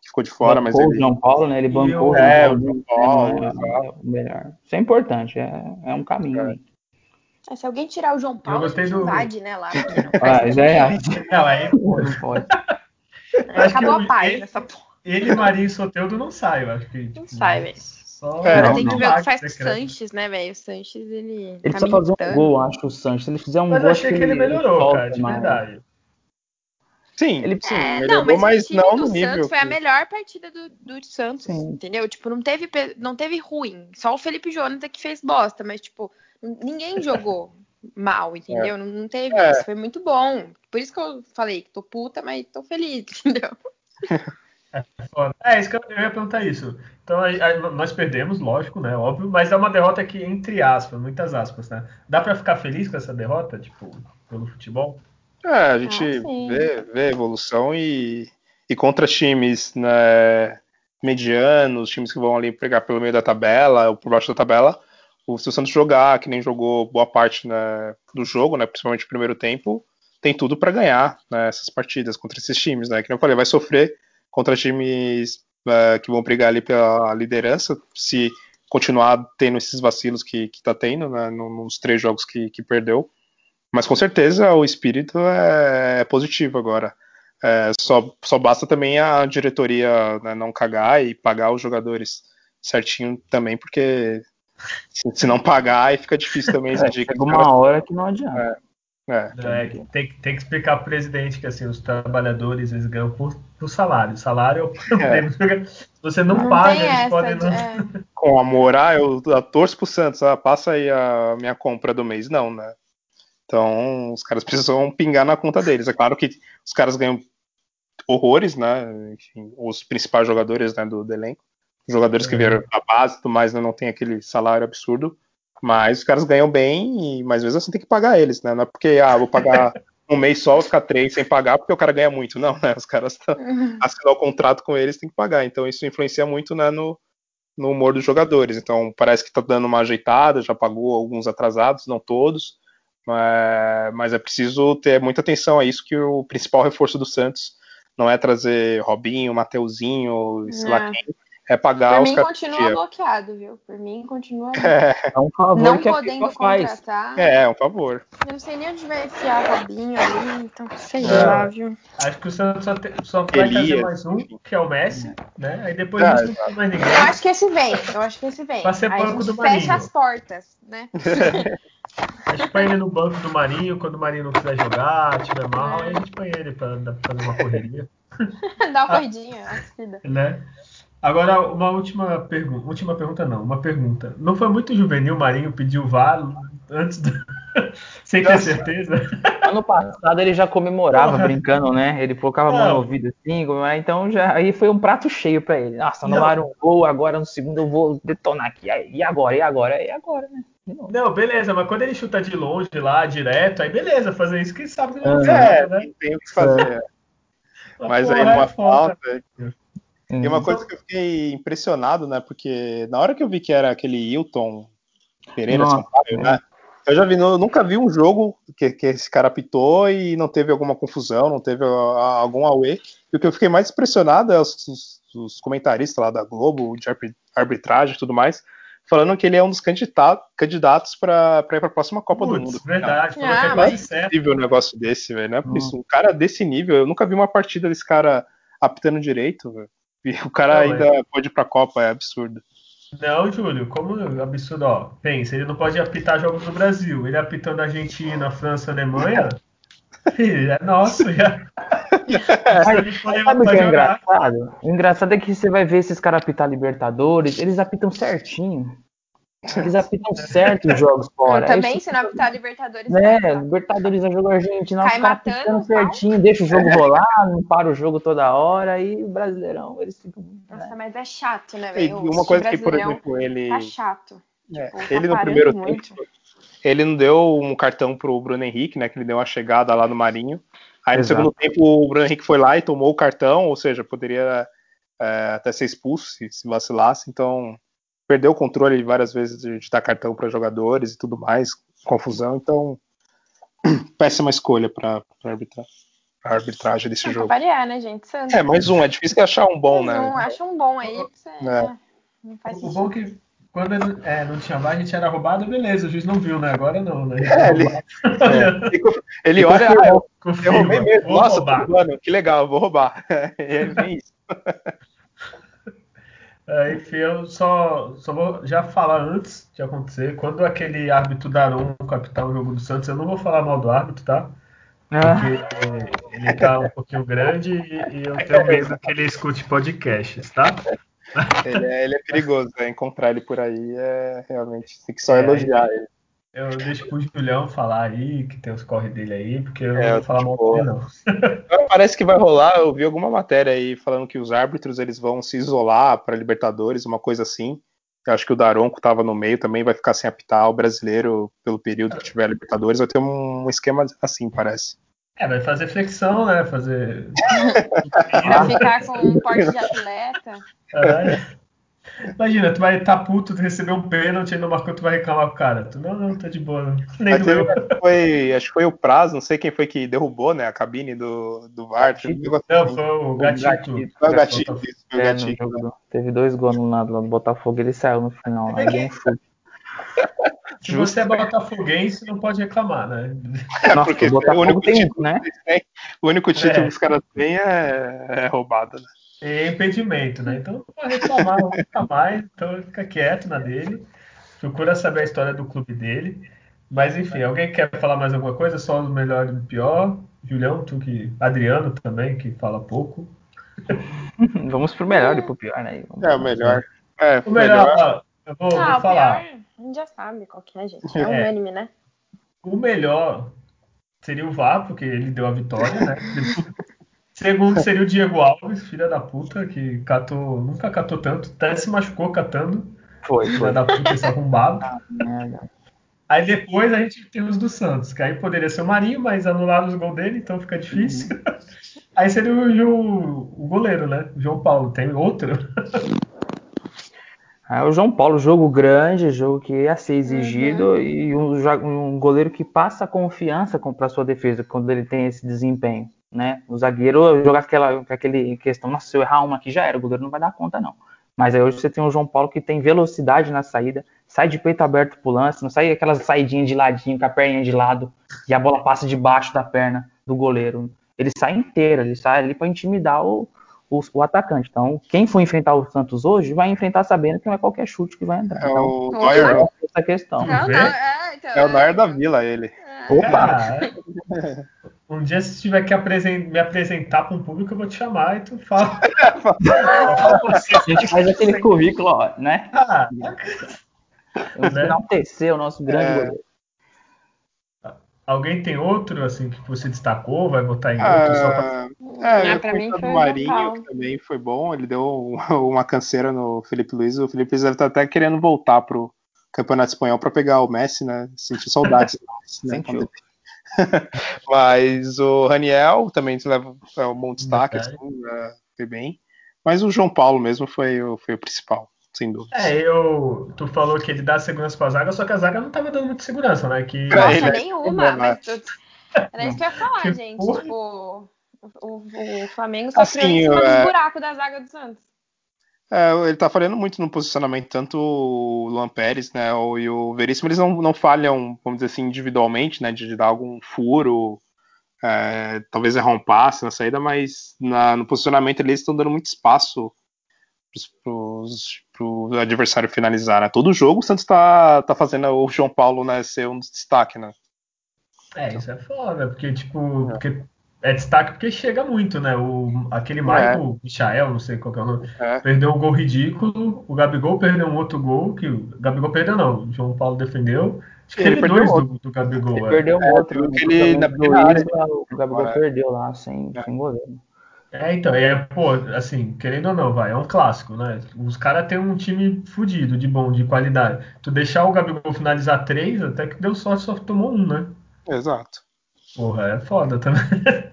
que ficou de fora, bancou mas ele. o João Paulo, né? Ele bancou é, o João Paulo. Né? É, melhor. Isso é importante, é, é um caminho aí. É, se alguém tirar o João Paulo, a gente do... invade, né, lá. <laughs> Ah, já é. Não, aí, pô, não pode. Acabou a paz nessa porra. Ele, Marinho e Soteldo não saem, eu acho que. Tipo, não sai, velho. Só... É, Agora tem que ver o que faz com o Sanches, né, velho? O Sanches, ele. Ele tá precisa fazer um gol, acho, o Sanches. Se ele fizer um mas gol. Mas eu achei que ele, melhorou, cara, de verdade. Sim, ele sim, é, melhorou, não, mas, mas não no nível. Santos foi a melhor partida do, do Santos, sim. entendeu? Tipo, não teve, não teve ruim. Só o Felipe Jonathan que fez bosta, mas, tipo, ninguém <laughs> jogou mal, entendeu? É. Não, não, teve é. isso. Foi muito bom. Por isso que eu falei que tô puta, mas tô feliz, <laughs> entendeu? <laughs> É, é, isso que eu, eu ia perguntar isso. Então, a, a, nós perdemos, lógico, né? Óbvio, mas é uma derrota que, entre aspas, muitas aspas, né? Dá para ficar feliz com essa derrota, tipo, pelo futebol? É, a gente ah, vê, vê evolução e, e contra times né, medianos, times que vão ali pegar pelo meio da tabela ou por baixo da tabela, o, se o Santos jogar, que nem jogou boa parte né, do jogo, né, principalmente no primeiro tempo, tem tudo para ganhar né, essas partidas contra esses times, né? Que eu falei, vai sofrer contra times uh, que vão brigar ali pela liderança, se continuar tendo esses vacilos que, que tá tendo, né, nos três jogos que, que perdeu. Mas com certeza o espírito é, é positivo agora. É, só, só basta também a diretoria né, não cagar e pagar os jogadores certinho também, porque se, se não pagar, aí fica difícil também exigir. É, chega uma hora que não adianta. É. É, é, tem, tem, que explicar para o presidente que assim, os trabalhadores eles ganham por, por salário. O salário é o. É. Se você não, não paga, eles podem não. É. Com amor, ah, eu, eu torço pro Santos, ah, passa aí a minha compra do mês. Não, né? Então, os caras precisam pingar na conta deles. É claro que os caras ganham horrores, né? Enfim, os principais jogadores né, do, do elenco. Os jogadores que é. vieram da base e tudo mais né, não tem aquele salário absurdo. Mas os caras ganham bem, e mais vezes você tem que pagar eles, né? Não é porque, ah, vou pagar <laughs> um mês só, ficar três sem pagar, porque o cara ganha muito. Não, né? Os caras tá, uhum. assinam o contrato com eles, tem que pagar. Então isso influencia muito né, no, no humor dos jogadores. Então parece que tá dando uma ajeitada, já pagou alguns atrasados, não todos. Mas, mas é preciso ter muita atenção a isso, que o principal reforço do Santos não é trazer Robinho, Mateuzinho, sei lá quem, é pagar Por os mim continua bloqueado, viu? Por mim continua <laughs> é. é um favor não que podendo a contratar. Faz. É, é um favor. Eu não sei nem onde vai enfiar Robinho ali, então sei é. lá, viu? Acho que o Santos só, te, só vai Elias. trazer mais um, que é o Messi, né? Aí depois ah, não tem mais ninguém. Eu acho que esse vem, eu acho que esse vem. Pra ser Aí banco a gente do fecha Marinho. as portas, né? <laughs> A gente põe ele no banco do Marinho, quando o Marinho não quiser jogar, tiver mal, aí a gente põe ele pra, pra fazer uma <laughs> correria. Dá uma corridinha, ah, né? Agora, uma última pergunta. Última pergunta não, uma pergunta. Não foi muito juvenil o Marinho pedir o VAR antes do... <laughs> Sem ter certeza? Ano passado ele já comemorava Porra. brincando, né? Ele colocava a mão no ouvido assim, então já aí foi um prato cheio para ele. Nossa, anularam um gol, agora no segundo eu vou detonar aqui. E agora? E agora? E agora, né? Não, beleza, mas quando ele chuta de longe lá, direto, aí beleza, fazer isso que sabe que não é, né? tem o que fazer. É. <laughs> Mas aí uma é falta. E uma coisa que eu fiquei impressionado, né? Porque na hora que eu vi que era aquele Hilton Pereira Nossa, Sampaio, né? Eu já vi, eu nunca vi um jogo que, que esse cara apitou e não teve alguma confusão, não teve algum away. E o que eu fiquei mais impressionado é os, os, os comentaristas lá da Globo, de arbitragem e tudo mais, falando que ele é um dos candidatos para ir para a próxima Copa Puts, do Mundo. Verdade, ah, é mais possível um negócio desse, velho. Não é por isso. Um cara desse nível, eu nunca vi uma partida desse cara apitando direito, velho. O cara não, ainda é. pode ir para a Copa, é absurdo. Não, Júlio, como absurdo, ó. Pensa, ele não pode apitar jogos do Brasil. Ele apitando Argentina, França, Alemanha. <laughs> Filho, é nosso já. <laughs> Mas, sabe o que é engraçado? O engraçado é que você vai ver esses caras apitar Libertadores, eles apitam certinho. Eles apitam certo os jogos fora. Eu também, se não apitar Libertadores. É, Libertadores é jogo argentino, os caras apitando certinho, deixa o jogo rolar, não para o jogo toda hora, e o Brasileirão, eles ficam. Nossa, né? mas é chato, né, velho? uma coisa que, por exemplo, ele. Tá chato. É, tipo, ele tá no primeiro muito. tempo, ele não deu um cartão pro Bruno Henrique, né? Que ele deu uma chegada lá no Marinho. Aí no segundo tempo o Bruno Henrique foi lá e tomou o cartão, ou seja, poderia é, até ser expulso se, se vacilasse, então perdeu o controle várias vezes de dar cartão para jogadores e tudo mais, confusão, então <clears throat> péssima escolha para arbitrar a arbitragem desse é, jogo. variar, né, gente? Santos. É, mais um, é difícil achar um bom, mais né? Um, acha um bom aí, você, é. não faz sentido. O bom é que quando é, não tinha VAR, a gente era roubado, beleza, o juiz não viu, né? Agora não, né? É, ele, <laughs> é, ele olha, ah, eu, eu roubei mesmo, nossa, mano, que legal, vou roubar. <laughs> É bem isso. <laughs> É, enfim, eu só, só vou já falar antes de acontecer. Quando aquele árbitro Daron captar o jogo do Santos, eu não vou falar mal do árbitro, tá? Porque ah. ele tá um pouquinho grande e, e eu tenho medo que ele escute podcasts, tá? Ele é, ele é perigoso, né? encontrar ele por aí é realmente tem que só é, elogiar ele. Eu deixo pro Julião falar aí, que tem os corre dele aí, porque eu é, não vou falar mal dele, não. <laughs> Parece que vai rolar, eu vi alguma matéria aí falando que os árbitros eles vão se isolar para Libertadores, uma coisa assim. Eu acho que o Daronco estava no meio também, vai ficar sem apitar o brasileiro pelo período que tiver Libertadores. Vai ter um esquema assim, parece. É, vai fazer flexão, né? Fazer. <laughs> vai ficar com um porte de atleta. É. Imagina, tu vai estar tá puto, tu receber um pênalti e não marcou, tu vai reclamar o cara. Tu, não, não, tá de boa. Não. Nem do Foi, acho que foi o prazo, não sei quem foi que derrubou, né, a cabine do, do VAR. Não, foi o Gatito. Foi o Gatito. Foi o Gatito. É, teve dois gols no lado do Botafogo, ele saiu no final. Aí deu um chute. <laughs> Se você é botafoguense, não pode reclamar, né? É, Nossa, porque o, o único tem, título, né? o único título é. que os caras têm é, é roubado, né? É impedimento, né? Então não pode reclamar nunca mais, então fica quieto na dele. Procura saber a história do clube dele. Mas enfim, alguém quer falar mais alguma coisa? Só o melhor e o pior? Julião, tu que. Adriano também, que fala pouco. <laughs> Vamos pro melhor e pro pior, né? Vamos é, o melhor. É, o melhor, melhor. eu vou, ah, vou falar. Pior, a gente já sabe qual que é, gente. É, <laughs> é unânime, né? O melhor seria o VAR, porque ele deu a vitória, né? <laughs> Segundo seria o Diego Alves, filha da puta, que catou, nunca catou tanto, até se machucou catando. Foi, filha foi. da puta, esse arrombado. Ah, aí depois a gente tem os do Santos, que aí poderia ser o Marinho, mas anularam os gols dele, então fica difícil. Uhum. Aí seria o, o goleiro, né? O João Paulo. Tem outro? É o João Paulo, jogo grande, jogo que ia ser exigido uhum. e um, um, goleiro que passa confiança para sua defesa quando ele tem esse desempenho né? O zagueiro jogar aquela aquele questão, nossa, se eu errar uma aqui já era, o goleiro não vai dar conta, não. Mas aí hoje você tem o João Paulo que tem velocidade na saída, sai de peito aberto pro lance, não sai aquelas saidinhas de ladinho, com a perninha de lado, e a bola passa debaixo da perna do goleiro. Ele sai inteiro, ele sai ali para intimidar o, o, o, atacante. Então, quem for enfrentar o Santos hoje vai enfrentar sabendo que não é qualquer chute que vai entrar. É então, o Neuer. Essa questão. Não, não, é, então, é, o Neuer da Vila, ele. Opa! Ah, um dia, se tiver que me apresentar para um público, eu vou te chamar e tu fala. a gente faz aquele currículo, ó, né? Ah, Vamos né? enaltecer o nosso grande é... goleiro. Alguém tem outro assim que você destacou? Vai votar em outro? só pra... É, ah, pra mim foi o Marinho, que também foi bom. Ele deu <laughs> uma canseira no Felipe Luiz. O Felipe Luiz deve estar até querendo voltar pro, Campeonato Espanhol para pegar o Messi, né? Senti saudades. né, Sentiu. <laughs> Mas o Raniel também leva é um bom destaque, assim, né, foi bem. Mas o João Paulo mesmo foi, foi o principal, sem dúvida. É, eu. Tu falou que ele dá segurança pra zaga, só que a zaga não tava dando muita segurança, né? Que. Nossa, ele é nenhuma, bom, mas tu... era isso que eu ia falar, Que gente. porra. Tipo, o, o Flamengo sofreu Assim, em cima é- dos buracos da zaga do Santos. É, ele tá falhando muito no posicionamento, tanto o Luan Pérez, né, o- e o Veríssimo, eles não, não falham, vamos dizer assim, individualmente, né, de, dar algum furo, é, talvez errar um passe na saída, mas na- no posicionamento eles estão dando muito espaço pros, pros, pro adversário finalizar, né. Todo jogo o Santos tá, tá fazendo o João Paulo, né, ser um destaque, né. É, isso é foda, porque, tipo, porque é destaque porque chega muito, né? O, aquele É. Michael, Michael, não sei qual que é o nome, É. perdeu um gol ridículo, o Gabigol perdeu um outro gol, que o Gabigol perdeu não, o João Paulo defendeu. Acho que Ele teve perdeu dois outro. do, do Gabigol, Ele é. perdeu um É, outro. né? O na pequena área. O Gabigol É. perdeu lá, sem, sem goleiro. É, então, é, pô, assim, querendo ou não, vai, é um clássico, né? Os caras têm um time fudido, de bom, de qualidade. Tu deixar o Gabigol finalizar três, até que deu sorte, só tomou um, né? Exato. Porra, é foda também. <laughs>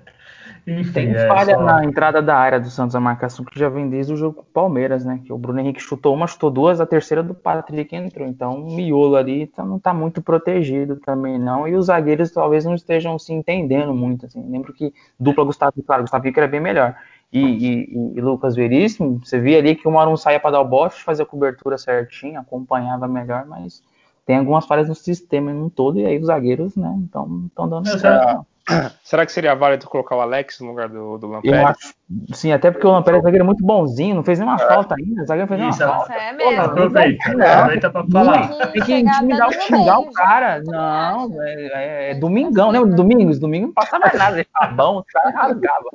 Enfim, Tem é falha só... na entrada da área do Santos, a marcação que já vem desde o jogo com o Palmeiras, né? Que o Bruno Henrique chutou uma, chutou duas, a terceira do Patrick entrou. Então o miolo ali tá, não tá muito protegido também, não. E os zagueiros talvez não estejam se entendendo muito. Assim. Lembro que dupla Gustavo, claro, Gustavo Henrique era bem melhor. E, e- e Lucas Veríssimo, você via ali que uma hora um saía para dar o bote, fazia a cobertura certinho, acompanhava melhor, mas tem algumas falhas no sistema num todo, e aí os zagueiros, né, não estão dando certo. É. <clears throat> Será que seria válido colocar o Alex no lugar do, do Eu Lampere? acho, sim, até porque o Lampere é zagueiro muito bonzinho, não fez nenhuma falta ainda, o zagueiro fez nenhuma Isso, ela- falta. É Pô, mesmo. Aproveita, Não. aproveita pra falar. Tem que intimidar, xingar o cara. Não, é, é- é domingão, pra né? Domingos, domingo não passa mais nada, ele tá bom, os caras rasgavam.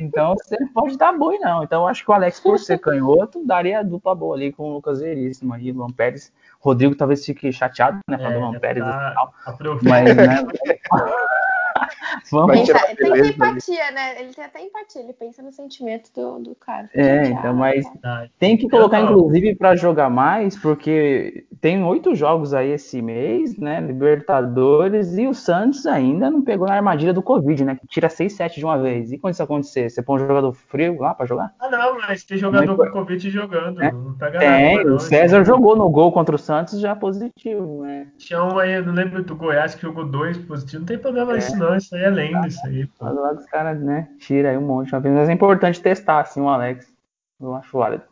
Então você não pode dar boi, não. Então eu acho que o Alex, por ser canhoto, daria a dupla boa ali com o Lucas Veríssimo aí, Luan Pérez. Rodrigo talvez fique chateado, né? Falando do Luan É, Pérez e tá, tal. aproveita. Mas, né? <laughs> <laughs> Vamos. Pensa- tirar a tem ali. empatia, né? Ele tem até empatia, ele pensa no sentimento do, do cara. É, então, mas cara. Tem que colocar, Eu não. inclusive, para jogar mais, porque tem oito jogos aí esse mês, né? Libertadores, e o Santos ainda não pegou na armadilha do Covid, né? Que tira 6, 7 de uma vez. E quando isso acontecer? Você põe um jogador frio lá para jogar? Ah, não, mas tem jogador com Covid jogando. É. Não pega Tem, nada. não. o César jogou no gol contra o Santos já positivo, né? Tinha um aí, não lembro do Goiás que jogou dois positivos. Não tem problema É. isso, não. Isso aí é lenda, isso aí, pô. Mas lá os caras, né? Tira aí um monte de uma vez. Mas é importante testar, assim, o Alex. Eu acho válido.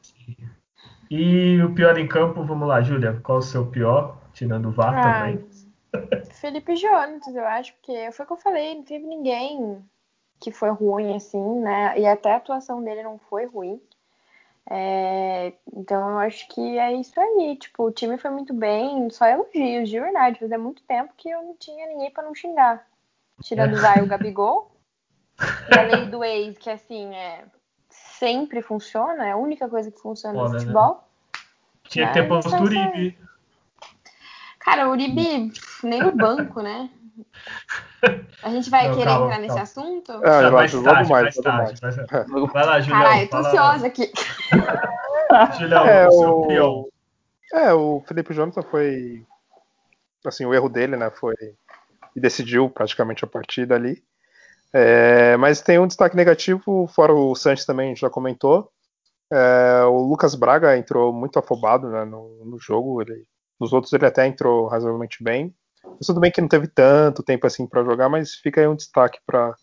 E o pior em campo, vamos lá, Júlia. Qual o seu pior? Tirando o VAR Ah, também. Felipe Jonas, eu acho, porque foi o que eu falei, não teve ninguém que foi ruim assim, né? E até a atuação dele não foi ruim. É, então eu acho que é isso aí. Tipo, o time foi muito bem, só elogios, de verdade. Fazia muito tempo que eu não tinha ninguém pra não xingar. Tirando vai o Gabigol. <laughs> E a lei do ex, que assim, é, sempre funciona, é a única coisa que funciona Foda, no né? futebol. Tinha que ter posto é o. Uribe. Cara, o Uribe nem no banco, né? A gente vai Não, querer calma, entrar nesse calma. assunto? Ah, Tá, eu mais acho, tarde, vamos mais, tarde. mais. mais- <laughs> Vai lá, Julião. Caralho, tô fala- ansiosa aqui. <laughs> Julião, É, o seu o- pior. É, o Felipe Jonathan foi. Assim, o erro dele, né? Foi. E decidiu praticamente a partida ali. É, mas tem um destaque negativo, fora o Sanches também, a gente já comentou. É, o Lucas Braga entrou muito afobado né, no, no jogo. Ele, nos outros ele até entrou razoavelmente bem. Mas tudo bem que não teve tanto tempo assim para jogar, mas fica aí um destaque para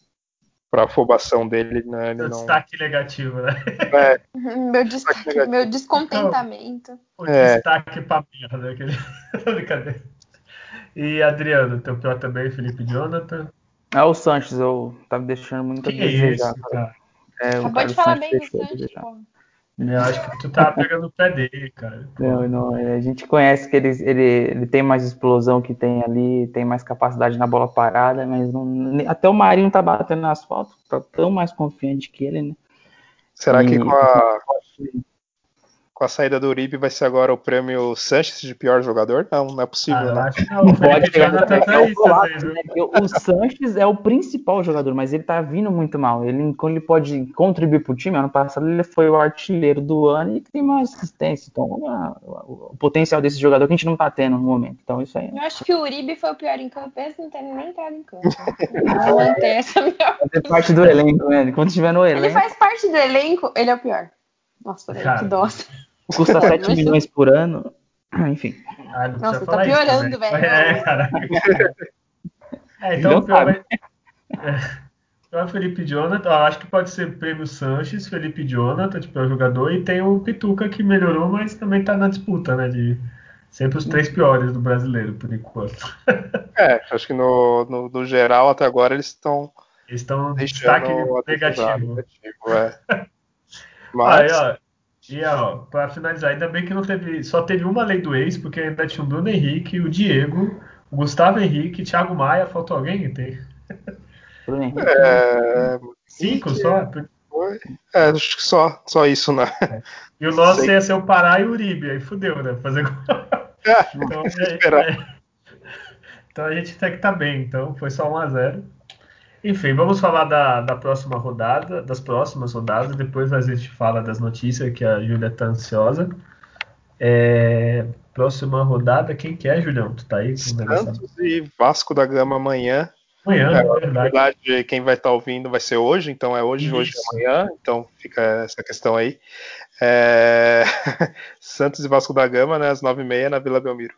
a afobação dele. Né, ele Seu não, destaque negativo, né? é, <laughs> Meu, destaque, negativo. meu descontentamento. O É. destaque pra merda. Aquele... <laughs> E Adriano, teu pior também, Felipe Jonathan. É o Sanches, eu tava deixando muito a Que desejar. isso, cara? É, o Acabou cara de do falar Sanches bem do a desejar. pô. Eu acho que tu tava pegando o pé dele, cara. Não, não, é, a gente conhece que ele, ele, ele tem mais explosão que tem ali, tem mais capacidade na bola parada, mas não, até o Marinho tá batendo no asfalto, tá tão mais confiante que ele, né? será que E- com a, com a saída do Uribe vai ser agora o prêmio Sanches de pior jogador? Não, não é possível, Ah, né? acho que não. Pode tá é né? O Sanches é o principal jogador, mas ele tá vindo muito mal. Ele, quando ele pode contribuir pro time, ano passado ele foi o artilheiro do ano e tem uma assistência. Então, a- o, potencial desse jogador que a gente não tá tendo no momento. Então, isso aí Eu acho que o Uribe foi o pior em campo, esse não tem nem entrado em campo. <laughs> Vou manter essa minha. é parte do elenco, né? Quando estiver no Ele elenco, faz parte do elenco, ele é o pior. Nossa, peraí, que dó. Custa 7 milhões por ano. Enfim. Ah, Nossa, tá falar isso piorando, também. velho. É, cara. <laughs> É, então o pior vai... É. Então, Felipe Jonathan, acho que pode ser prêmio Sanches, Felipe Jonathan, de pior jogador, e tem o Pituca que melhorou, mas também tá na disputa, né? De sempre os três piores do brasileiro, por enquanto. <laughs> É, acho que no, no, no geral, até agora, eles estão Eles estão destaque negativo. negativo, é. <laughs> Aí, Mas, ó, e ó, pra finalizar, ainda bem que não teve. Só teve uma lei do ex, porque ainda tinha o Bruno Henrique, o Diego, o Gustavo Henrique, Thiago Maia, faltou alguém? Tem Bruno Henrique. é, cinco só? é, acho que só, só isso, né? E o nosso Sei. ia ser o Pará e o Uribe, aí fudeu, né? Fazer. <laughs> É, Então, <laughs> é, é. então a gente tem que estar bem, então foi só 1x0. Enfim, vamos falar da, da próxima rodada, das próximas rodadas, depois a gente fala das notícias que a Júlia tá ansiosa. É, próxima rodada, quem que é, Julião? Tu tá aí? Santos e Vasco da Gama amanhã. Amanhã, É, é, Na verdade. verdade, quem vai estar ouvindo vai ser hoje, então é hoje, hoje Isso. e amanhã, então fica essa questão aí. É, <laughs> Santos e Vasco da Gama, né, às 9h30 na Vila Belmiro.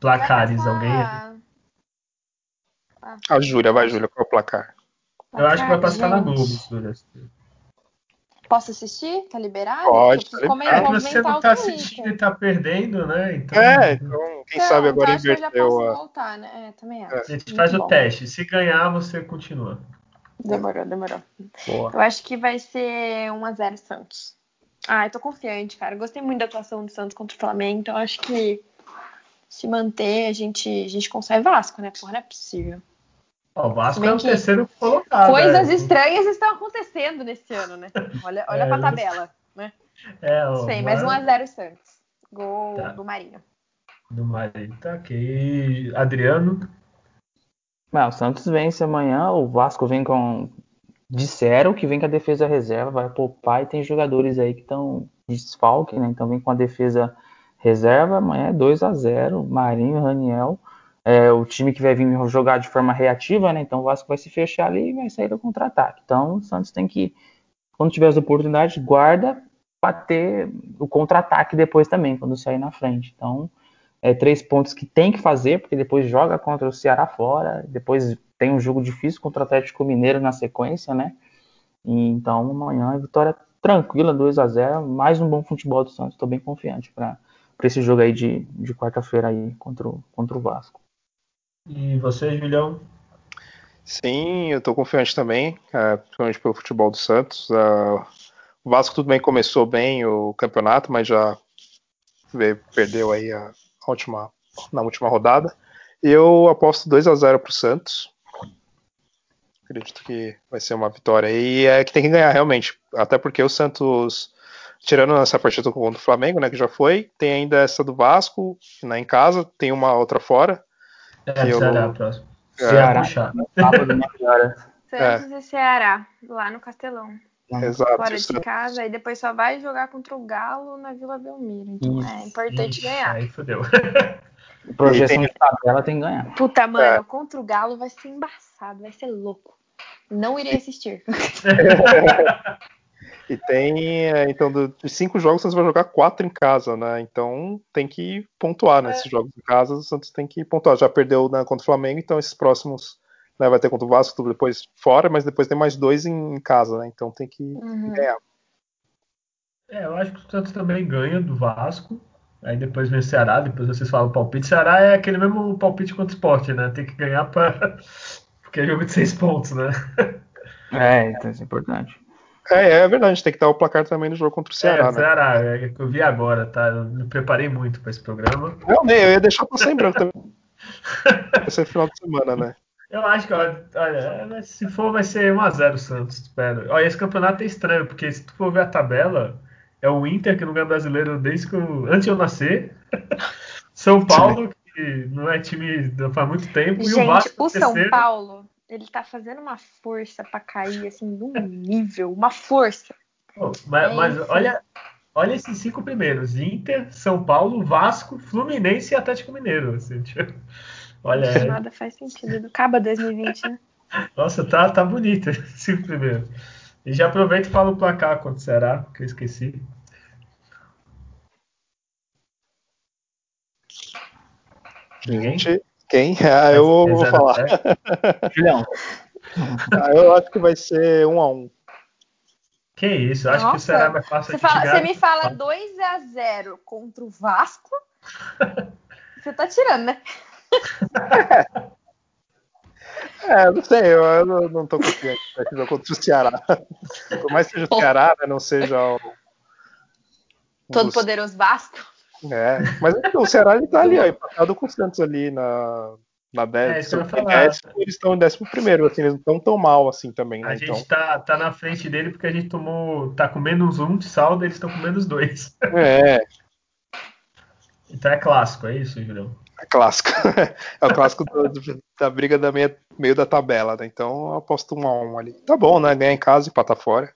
Placares, Vai alguém? A Júlia, vai, Júlia, qual é o placar? Eu acho que vai passar na Gente, Globo. Júlia. Posso assistir? Tá liberado? Pode, preciso tá comer- É, movimentar você não o tá assistindo e tá perdendo, né? Então, É, então, quem Então, sabe agora inverteu posso a. voltar, né? É, também acho. É. a gente Muito faz o bom. teste. Se ganhar, você continua. Demorou, demorou. Boa. Eu acho que vai ser 1x0 Santos. Ah, eu tô confiante, cara. Gostei muito da atuação do Santos contra o Flamengo, então eu acho que se manter, a gente, a gente consegue Vasco, né? Porra, não é possível. O Vasco bem é o que terceiro colocado. Coisas né? estranhas estão acontecendo nesse ano, né? Olha, olha É, pra tabela, né? É, ó, Sei, mas vai- 1x0 Santos. Gol Tá. do Marinho. Do Marinho. Tá aqui. Adriano. Ah, o Santos vence amanhã, o Vasco vem com. Disseram que vem com a defesa reserva, vai poupar e tem jogadores aí que estão desfalque, né? Então vem com a defesa reserva, amanhã é 2 a 0 Marinho, Raniel. É, o time que vai vir jogar de forma reativa, né? Então o Vasco vai se fechar ali e vai sair do contra-ataque. Então o Santos tem que, quando tiver as oportunidades, guarda para ter o contra-ataque depois também, quando sair na frente. Então, é, três pontos que tem que fazer, porque depois joga contra o Ceará fora, depois tem um jogo difícil contra o Atlético Mineiro na sequência, né? E, então amanhã é vitória tranquila, 2 a 0 mais um bom futebol do Santos, estou bem confiante para esse jogo aí de, de quarta-feira aí contra o, contra o Vasco. E você, Julião? Sim, eu tô confiante também, é, principalmente pelo futebol do Santos. É, o Vasco tudo bem começou bem o campeonato, mas já perdeu aí a última, na última rodada. Eu aposto 2 a 0 pro Santos. Acredito que vai ser uma vitória e é que tem que ganhar realmente, até porque o Santos tirando essa partida contra o Flamengo, né, que já foi, tem ainda essa do Vasco, né, em casa, tem uma outra fora. É, Eu- Ceará, próximo. É. Ceará puxar. Sábado, 9 horas. Santos e Ceará, lá no Castelão. Exato. Fora de casa, e depois só vai jogar contra o Galo na Vila Belmiro. Então Isso. é importante Ixi, ganhar. Aí fodeu. <laughs> Projeção de tabela tem que ganhar. Puta, mano, É. contra o Galo vai ser embaçado, vai ser louco. Não irei assistir. <laughs> <laughs> E tem, é, então, do- dos cinco jogos, o Santos vai jogar quatro em casa, né? Então tem que pontuar, né? Esses jogos em casa, o Santos tem que pontuar. Já perdeu né, contra o Flamengo, então esses próximos né, vai ter contra o Vasco, tudo depois fora, mas depois tem mais dois em, em casa, né? Então tem que Uhum. ganhar. É, eu acho que o Santos também ganha do Vasco. Aí depois vem o Ceará, depois vocês falam o palpite. Ceará é aquele mesmo palpite contra o esporte, né? Tem que ganhar pra. <laughs> Porque é jogo de seis pontos, né? É, então isso é importante. É, é verdade, a gente tem que dar o placar também no jogo contra o Ceará, é, né? Ceará, é que eu vi agora, tá? Eu me preparei muito pra esse programa. Não, nem, eu ia deixar passar em branco também. <laughs> Vai ser final de semana, né? Eu acho que, olha, se for, vai ser 1x0 o Santos, espero. Olha, esse campeonato é estranho, porque se tu for ver a tabela, é o Inter que não ganha brasileiro desde que eu, antes de eu nascer. <laughs> São Paulo, que não é time faz muito tempo. Gente, e o Vasco, o São terceiro. Paulo, ele tá fazendo uma força para cair, assim, num nível, uma força. Pô, mas, é mas olha, olha esses cinco primeiros: Inter, São Paulo, Vasco, Fluminense e Atlético Mineiro. Assim, tipo, olha. Nada faz sentido. Acaba 2020, né? Nossa, tá, tá bonito esses cinco primeiros. E já aproveita e fala o placar quanto será, que eu esqueci. Ninguém? Quem? <laughs> Ah, eu vou falar. <laughs> Julião. ah, eu acho que vai ser um a um. Que isso, eu acho Nossa. que o Ceará vai passar você, fala, você me fala 2 a 0 contra o Vasco? <laughs> você tá tirando, né? É, não sei, eu, eu não, tô confiante né, contra o Ceará. Por mais que seja o Ceará, né, não seja o. Todo poderoso Vasco. É, mas o Ceará ele tá ali, ó, empatado com o Santos ali na, na 10. É, eles estão em 11 primeiro, assim, eles não estão tão mal assim também, né? A gente então... tá, tá na frente dele porque a gente tomou. tá com menos um de saldo, eles estão com menos dois. É. <laughs> então é clássico, é isso, Julião? É clássico. <laughs> é o clássico do, do, da briga da meia, meio da tabela, né? Então eu aposto um a um ali. Tá bom, né? Ganhar em casa e empatar fora.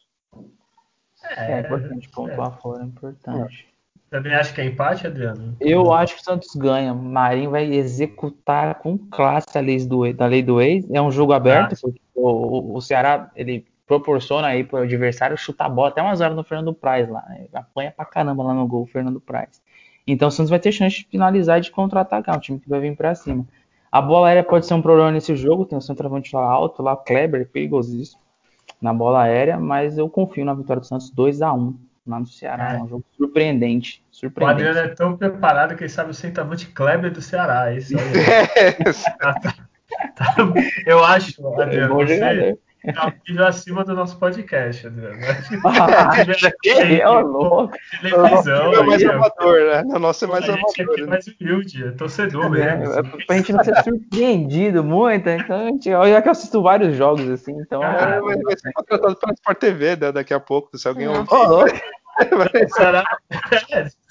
É, é importante pontuar é. fora, é importante. Também acho que é empate, Adriano? Eu acho que o Santos ganha. Marinho vai executar com classe a lei do, da lei do ex. É um jogo aberto, porque o, o, Ceará ele proporciona aí para o adversário chutar a bola até umas horas no Fernando Praz lá. Né? Apanha pra caramba lá no gol, o Fernando Praz. Então o Santos vai ter chance de finalizar e de contra-atacar, um time que vai vir para cima. A bola aérea pode ser um problema nesse jogo, tem o centroavante lá alto, lá Kleber, perigosíssimo na bola aérea, mas eu confio na vitória do Santos 2 a 1 lá no Ceará. É, é um jogo surpreendente. surpreendente. O Adriano é tão preparado que ele sabe o centroavante Kleber do Ceará. Isso aí. <laughs> tá, tá, tá, eu acho, é Adriano, é você nível acima do nosso podcast, Adriano. <laughs> Ah, é louco. Televisão. É mais amador, né? O nosso é mais amador. É né? mais humilde, é torcedor é, mesmo. É, pra gente não ser surpreendido muito, então a gente, já que eu assisto vários jogos assim, então. É, vai, vai ser contratado pela Sport TV né, daqui a pouco, se alguém ouvir. Oh, <laughs> Será? <laughs>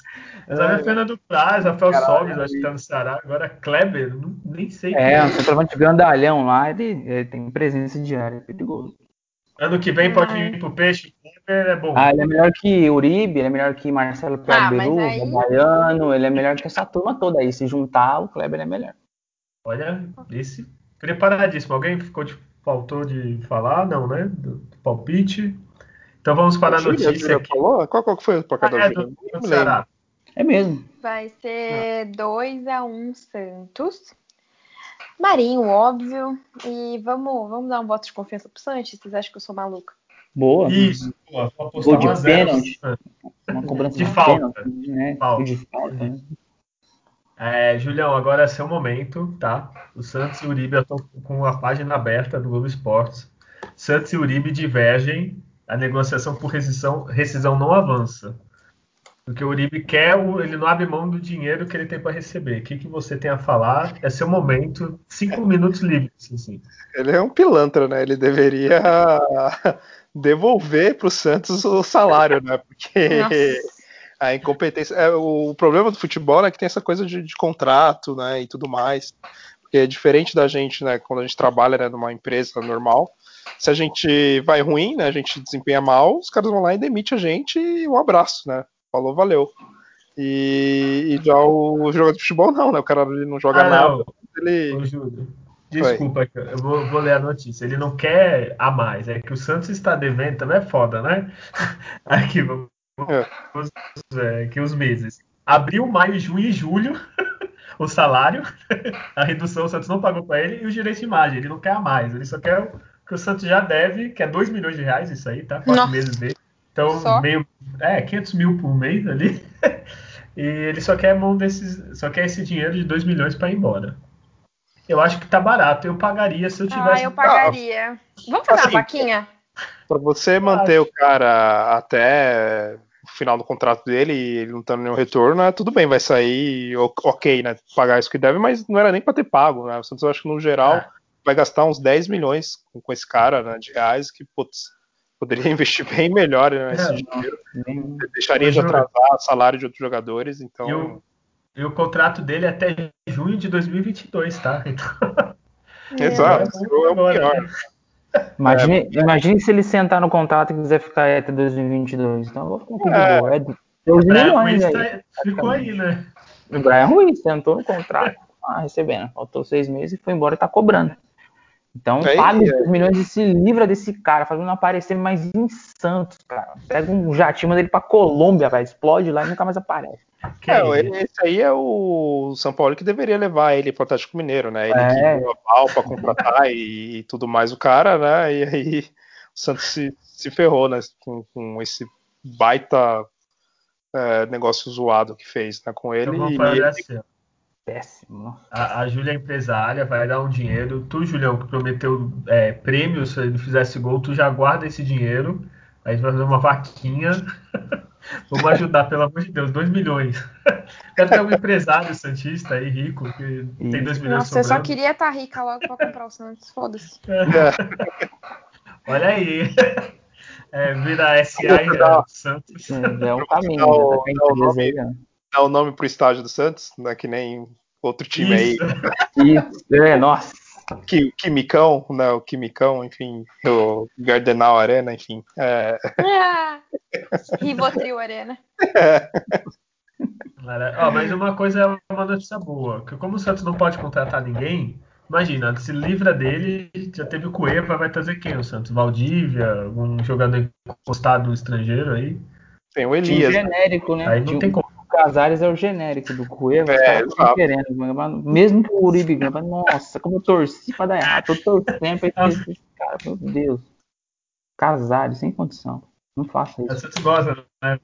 Sabe é, Fernando Praz, Rafael Sobres, acho que tá no Ceará. Agora Kleber, não, nem sei. É, um centroavante grandalhão lá, ele, ele, tem presença diária, é perigoso. Ano que vem pode ir pro Peixe, Kleber é bom. Ah, ele é melhor que Uribe, ele é melhor que Marcelo Kleberu, ah, aí... Baiano, ele é melhor que essa turma toda aí. Se juntar, o Kleber é melhor. Olha, esse preparadíssimo. Alguém ficou de, faltou de falar? Não, né? Do, do palpite. Então vamos para a notícia. Aqui. Falou? Qual, qual foi o placar ah, é, do, do Ceará? É mesmo. Vai ser 2 a 1 um Santos. Marinho, óbvio. E vamos, vamos dar um voto de confiança pro Santos? Vocês acham que eu sou maluca? Boa. Isso, boa. Vou apostar Gol de pênalti. Uma cobrança de, falta. Pênalti, né? falta. De falta né? É, Julião, agora é seu momento, tá? O Santos e o Uribe estão com a página aberta do Globo Esportes. Santos e Uribe divergem, a negociação por rescisão, rescisão não avança. Porque o Uribe quer, ele não abre mão do dinheiro que ele tem para receber. O que, que você tem a falar? É seu momento, cinco minutos livres. Assim. Ele é um pilantra, né? Ele deveria <laughs> devolver para o Santos o salário, né? Porque Nossa. a incompetência. É, o problema do futebol é que tem essa coisa de, de, contrato, né? E tudo mais. Porque é diferente da gente, né? Quando a gente trabalha né, numa empresa normal. Se a gente vai ruim, né? A gente desempenha mal, os caras vão lá e demitem a gente e um abraço, né? Falou, valeu. E, e já o jogador de futebol não, né? O cara ele não joga ah, nada. Não. Ele... Desculpa, eu vou, vou, ler a notícia. Ele não quer a mais, é que o Santos está devendo, também é foda, né? <laughs> Aqui, vamos, é. aqui os meses. Abril, maio, junho e julho, <laughs> o salário, <laughs> a redução o Santos não pagou para ele, e o direito de imagem, ele não quer a mais, ele só quer o que o Santos já deve, que é 2 milhões de reais, isso aí, tá? Quatro Nossa. meses dele. Então, só? meio. É, 500 mil por mês ali. <laughs> e ele só quer mão desses. Só quer esse dinheiro de 2 milhões para ir embora. Eu acho que tá barato. Eu pagaria se eu ah, tivesse. Ah, eu pagaria. Vamos fazer assim, uma vaquinha? Pra você manter o cara até o final do contrato dele e ele não tendo nenhum retorno, é, tudo bem, vai sair ok, né? Pagar isso que deve, mas não era nem para ter pago, né? O Santos, eu acho que no geral. É vai gastar uns 10 milhões com, com esse cara né, de reais que, putz, poderia <laughs> investir bem melhor né, nesse é, dinheiro. Deixaria de atrasar o salário de outros jogadores, então... E o, e o contrato dele é até junho de 2022, tá? <laughs> Então... Exato, é, é o pior. Imagine, é, imagine se ele sentar no contrato e quiser ficar até 2022. Então eu vou ficar aqui é, de boa. É 2 milhões aí. Ficou aí, né? O Brian Ruiz sentou no contrato, ah, recebendo. Faltou seis meses e foi embora e tá cobrando. Então, é, paga os 2 milhões e se livra desse cara, fazendo aparecer mais em Santos, cara. Pega um jatinho, manda ele pra Colômbia, vai, explode lá e nunca mais aparece. É, é esse aí é o São Paulo que deveria levar ele pro Atlético Mineiro, né? Ele é. que deu a pau pra contratar <laughs> e, e, tudo mais o cara, né? E aí o Santos se, se ferrou, né? Com, com esse baita é, negócio zoado que fez né, com ele. Então, e ele... Péssimo. A, a Júlia é empresária, vai dar um dinheiro. Tu, Julião, que prometeu é, prêmio se ele fizesse gol, tu já guarda esse dinheiro. Aí a gente vai fazer uma vaquinha. <laughs> Vamos ajudar, pelo amor de Deus, 2 milhões. <laughs> Deve ter um empresário santista aí, rico, que tem 2 milhões Nossa, você só queria estar tá rica logo pra comprar o Santos, foda-se. É. <laughs> Olha aí. É, vira SA e Santos. É, é um caminho. Não, né? não, nome, dá o nome pro estádio do Santos, não é que nem outro time Isso. aí. Isso, é, nossa. Que, Quimicão, né, o Quimicão, enfim, o Gardenal Arena, enfim. É... Ah, Rivotril Arena. É. Oh, mas uma coisa é uma notícia boa, que como o Santos não pode contratar ninguém, imagina, se livra dele, já teve o Cueva, vai trazer quem o Santos? Valdívia, algum jogador encostado estrangeiro aí? Tem o Elias. Né? genérico, né? Aí não tem como. Casares é o genérico do Cueva, é, os querendo. Mesmo que o Uribe ganha, nossa, como eu torci pra dar errado, tô torcendo pra esse cara, meu Deus. Casares, sem condição. Não faça isso. O Santos gosta, né?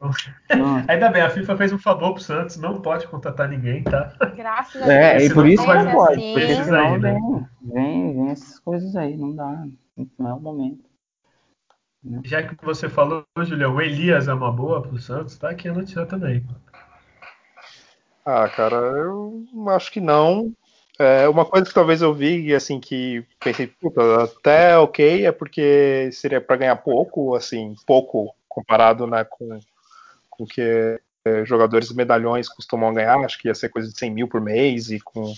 Não. Ainda bem, a FIFA fez um favor pro Santos, não pode contratar ninguém, tá? Graças a Deus. É, e por isso vai não pode, assim. porque senão aí, né? vem, vem, vem essas coisas aí, não dá, não é o momento. Já que você falou, Julião, o Elias é uma boa pro Santos, tá aqui a notícia também. Ah, cara, eu acho que não. É uma coisa que talvez eu vi, assim, que pensei, puta, até ok, é porque seria para ganhar pouco, assim, pouco comparado né, com o que é, jogadores medalhões costumam ganhar, acho que ia ser coisa de 100 mil por mês, e com.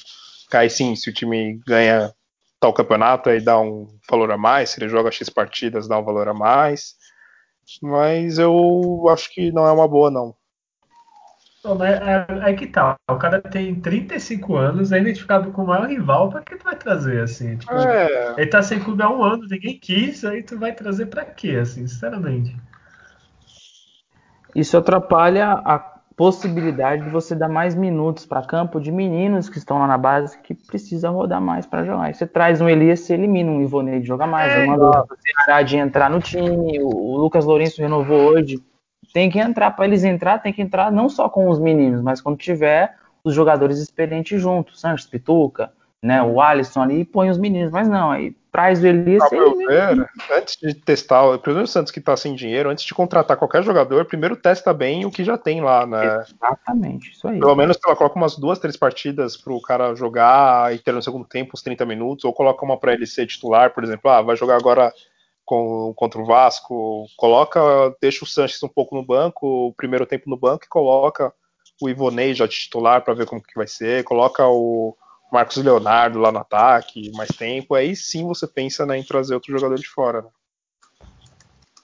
Cai sim, se o time ganha tal campeonato, aí dá um valor a mais, se ele joga X partidas, dá um valor a mais. Mas eu acho que não é uma boa, não. É, é, que tal? Tá, o cara tem 35 anos, é identificado com o maior rival, pra que tu vai trazer, assim? Tipo, é... Ele tá sem clube há um ano, ninguém quis, aí tu vai trazer pra quê, assim, sinceramente? Isso atrapalha a possibilidade de você dar mais minutos para campo de meninos que estão lá na base que precisa rodar mais para jogar. você traz um Elias, você elimina um Ivonei de jogar mais, é, Ceará de entrar no time, o Lucas Lourenço renovou hoje tem que entrar, para eles entrar, tem que entrar não só com os meninos, mas quando tiver os jogadores experientes juntos, Santos, Pituca, né, o Alisson ali, põe os meninos, mas não, aí traz o Elias. Ah, ele... ver, antes de testar, o primeiro Santos que tá sem dinheiro, antes de contratar qualquer jogador, primeiro testa bem o que já tem lá, né? Exatamente, isso aí. Pelo menos ela coloca umas duas, três partidas pro cara jogar e ter no segundo tempo uns 30 minutos, ou coloca uma para ele ser titular, por exemplo, ah, vai jogar agora com, contra o Vasco, coloca, deixa o Sanches um pouco no banco, o primeiro tempo no banco e coloca o Ivonei já titular para ver como que vai ser, coloca o Marcos Leonardo lá no ataque, mais tempo, aí sim você pensa né, em trazer outro jogador de fora.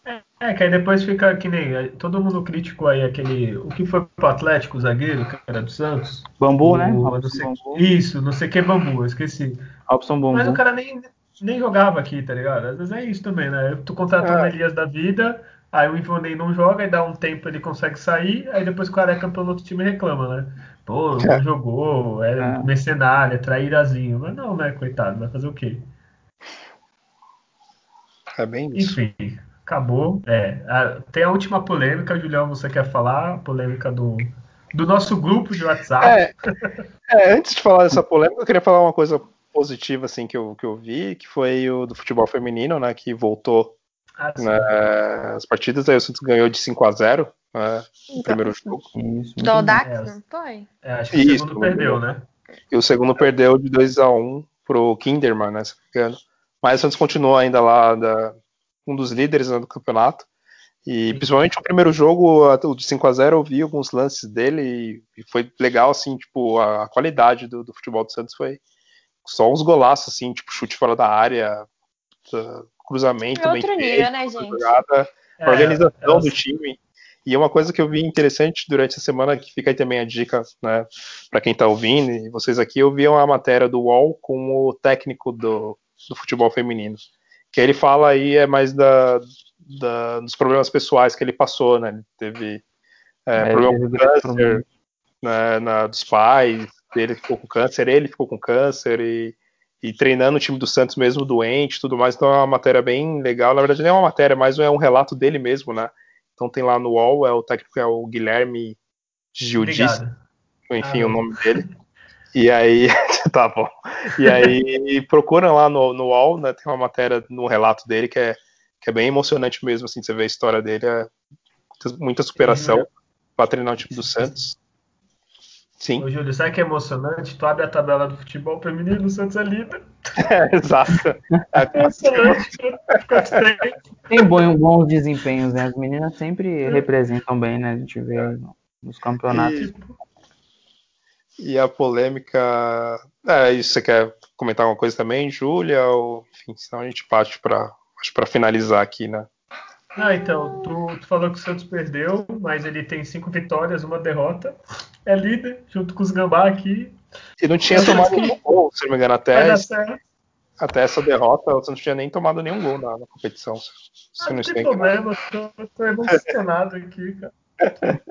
Né? É, que aí depois fica que nem. Todo mundo criticou aí aquele. O que foi pro Atlético, o zagueiro, que era do Santos? Bambu, o, né? Não sei, bambu. Isso, não sei o que é bambu, eu esqueci. Robson Bambu. Mas o cara nem, nem jogava aqui, tá ligado? Às vezes é isso também, né? Tu contratou é. o Elias da vida, aí o Ivonei não joga, aí dá um tempo ele consegue sair, aí depois o cara é campeão do outro time reclama, né? Pô, não é. jogou, é, é. mercenário, é traírazinho. Mas não, né, coitado, vai fazer o quê? É bem isso. Enfim, acabou. É, a, tem a última polêmica, Julião, você quer falar? A polêmica do, do nosso grupo de WhatsApp. É, é, antes de falar dessa polêmica, eu queria falar uma coisa positiva assim que eu, que eu vi, que foi o do futebol feminino, né, que voltou ah, né, as partidas, aí o Santos ganhou de 5 a 0 né, no primeiro jogo. Do Dax, não foi? É, acho que o segundo perdeu, né? E o segundo perdeu de 2 a 1 pro Kinderman, né? Se. Mas o Santos continuou ainda lá da, um dos líderes né, do campeonato. E principalmente o primeiro jogo, o de 5 a 0 eu vi alguns lances dele e, foi legal, assim, tipo, a, a qualidade do, do, futebol do Santos foi só uns golaços, assim, tipo, chute fora da área, cruzamento, é outro bem nível, feito, né, gente? Jogada, é, organização é, do time. E uma coisa que eu vi interessante durante a semana, que fica aí também a dica, né, para quem está ouvindo e vocês aqui, eu vi uma matéria do UOL com o técnico do, do futebol feminino. Que ele fala aí é mais da, da, dos problemas pessoais que ele passou, né? Ele teve é, é, problema com câncer né, na, dos pais, ele ficou com câncer, ele ficou com câncer e, e treinando o time do Santos mesmo doente tudo mais. Então é uma matéria bem legal. Na verdade, não é uma matéria, mas é um relato dele mesmo, né? Então tem lá no UOL, é o técnico é o Guilherme Giudice, enfim, ah, o nome dele. E aí, <laughs> tá bom. E aí procuram lá no, no UOL, né? Tem uma matéria no relato dele que é que é bem emocionante mesmo, assim, você vê a história dele, é muita superação uhum. para treinar o time do Santos. Sim. Ô, Júlio, sabe que é emocionante? Tu abre a tabela do futebol feminino, o Santos é líder. É, <laughs> exato. É emocionante. <laughs> Tem bons, bons desempenhos, né? As meninas sempre é. representam bem, né? A gente vê nos campeonatos. E, e a polêmica. É, isso você quer comentar alguma coisa também, Júlia? Ou, enfim, senão a gente parte para finalizar aqui, né? Ah, então, tu, tu, falou que o Santos perdeu, mas ele tem cinco vitórias, uma derrota. É líder, junto com os Gambá aqui. E não tinha tomado nenhum <laughs> gol, se não me engano, até, até essa derrota, o Santos não tinha nem tomado nenhum gol na, na competição. Se ah, não, não tem problema, tô, tô emocionado aqui, cara. <laughs>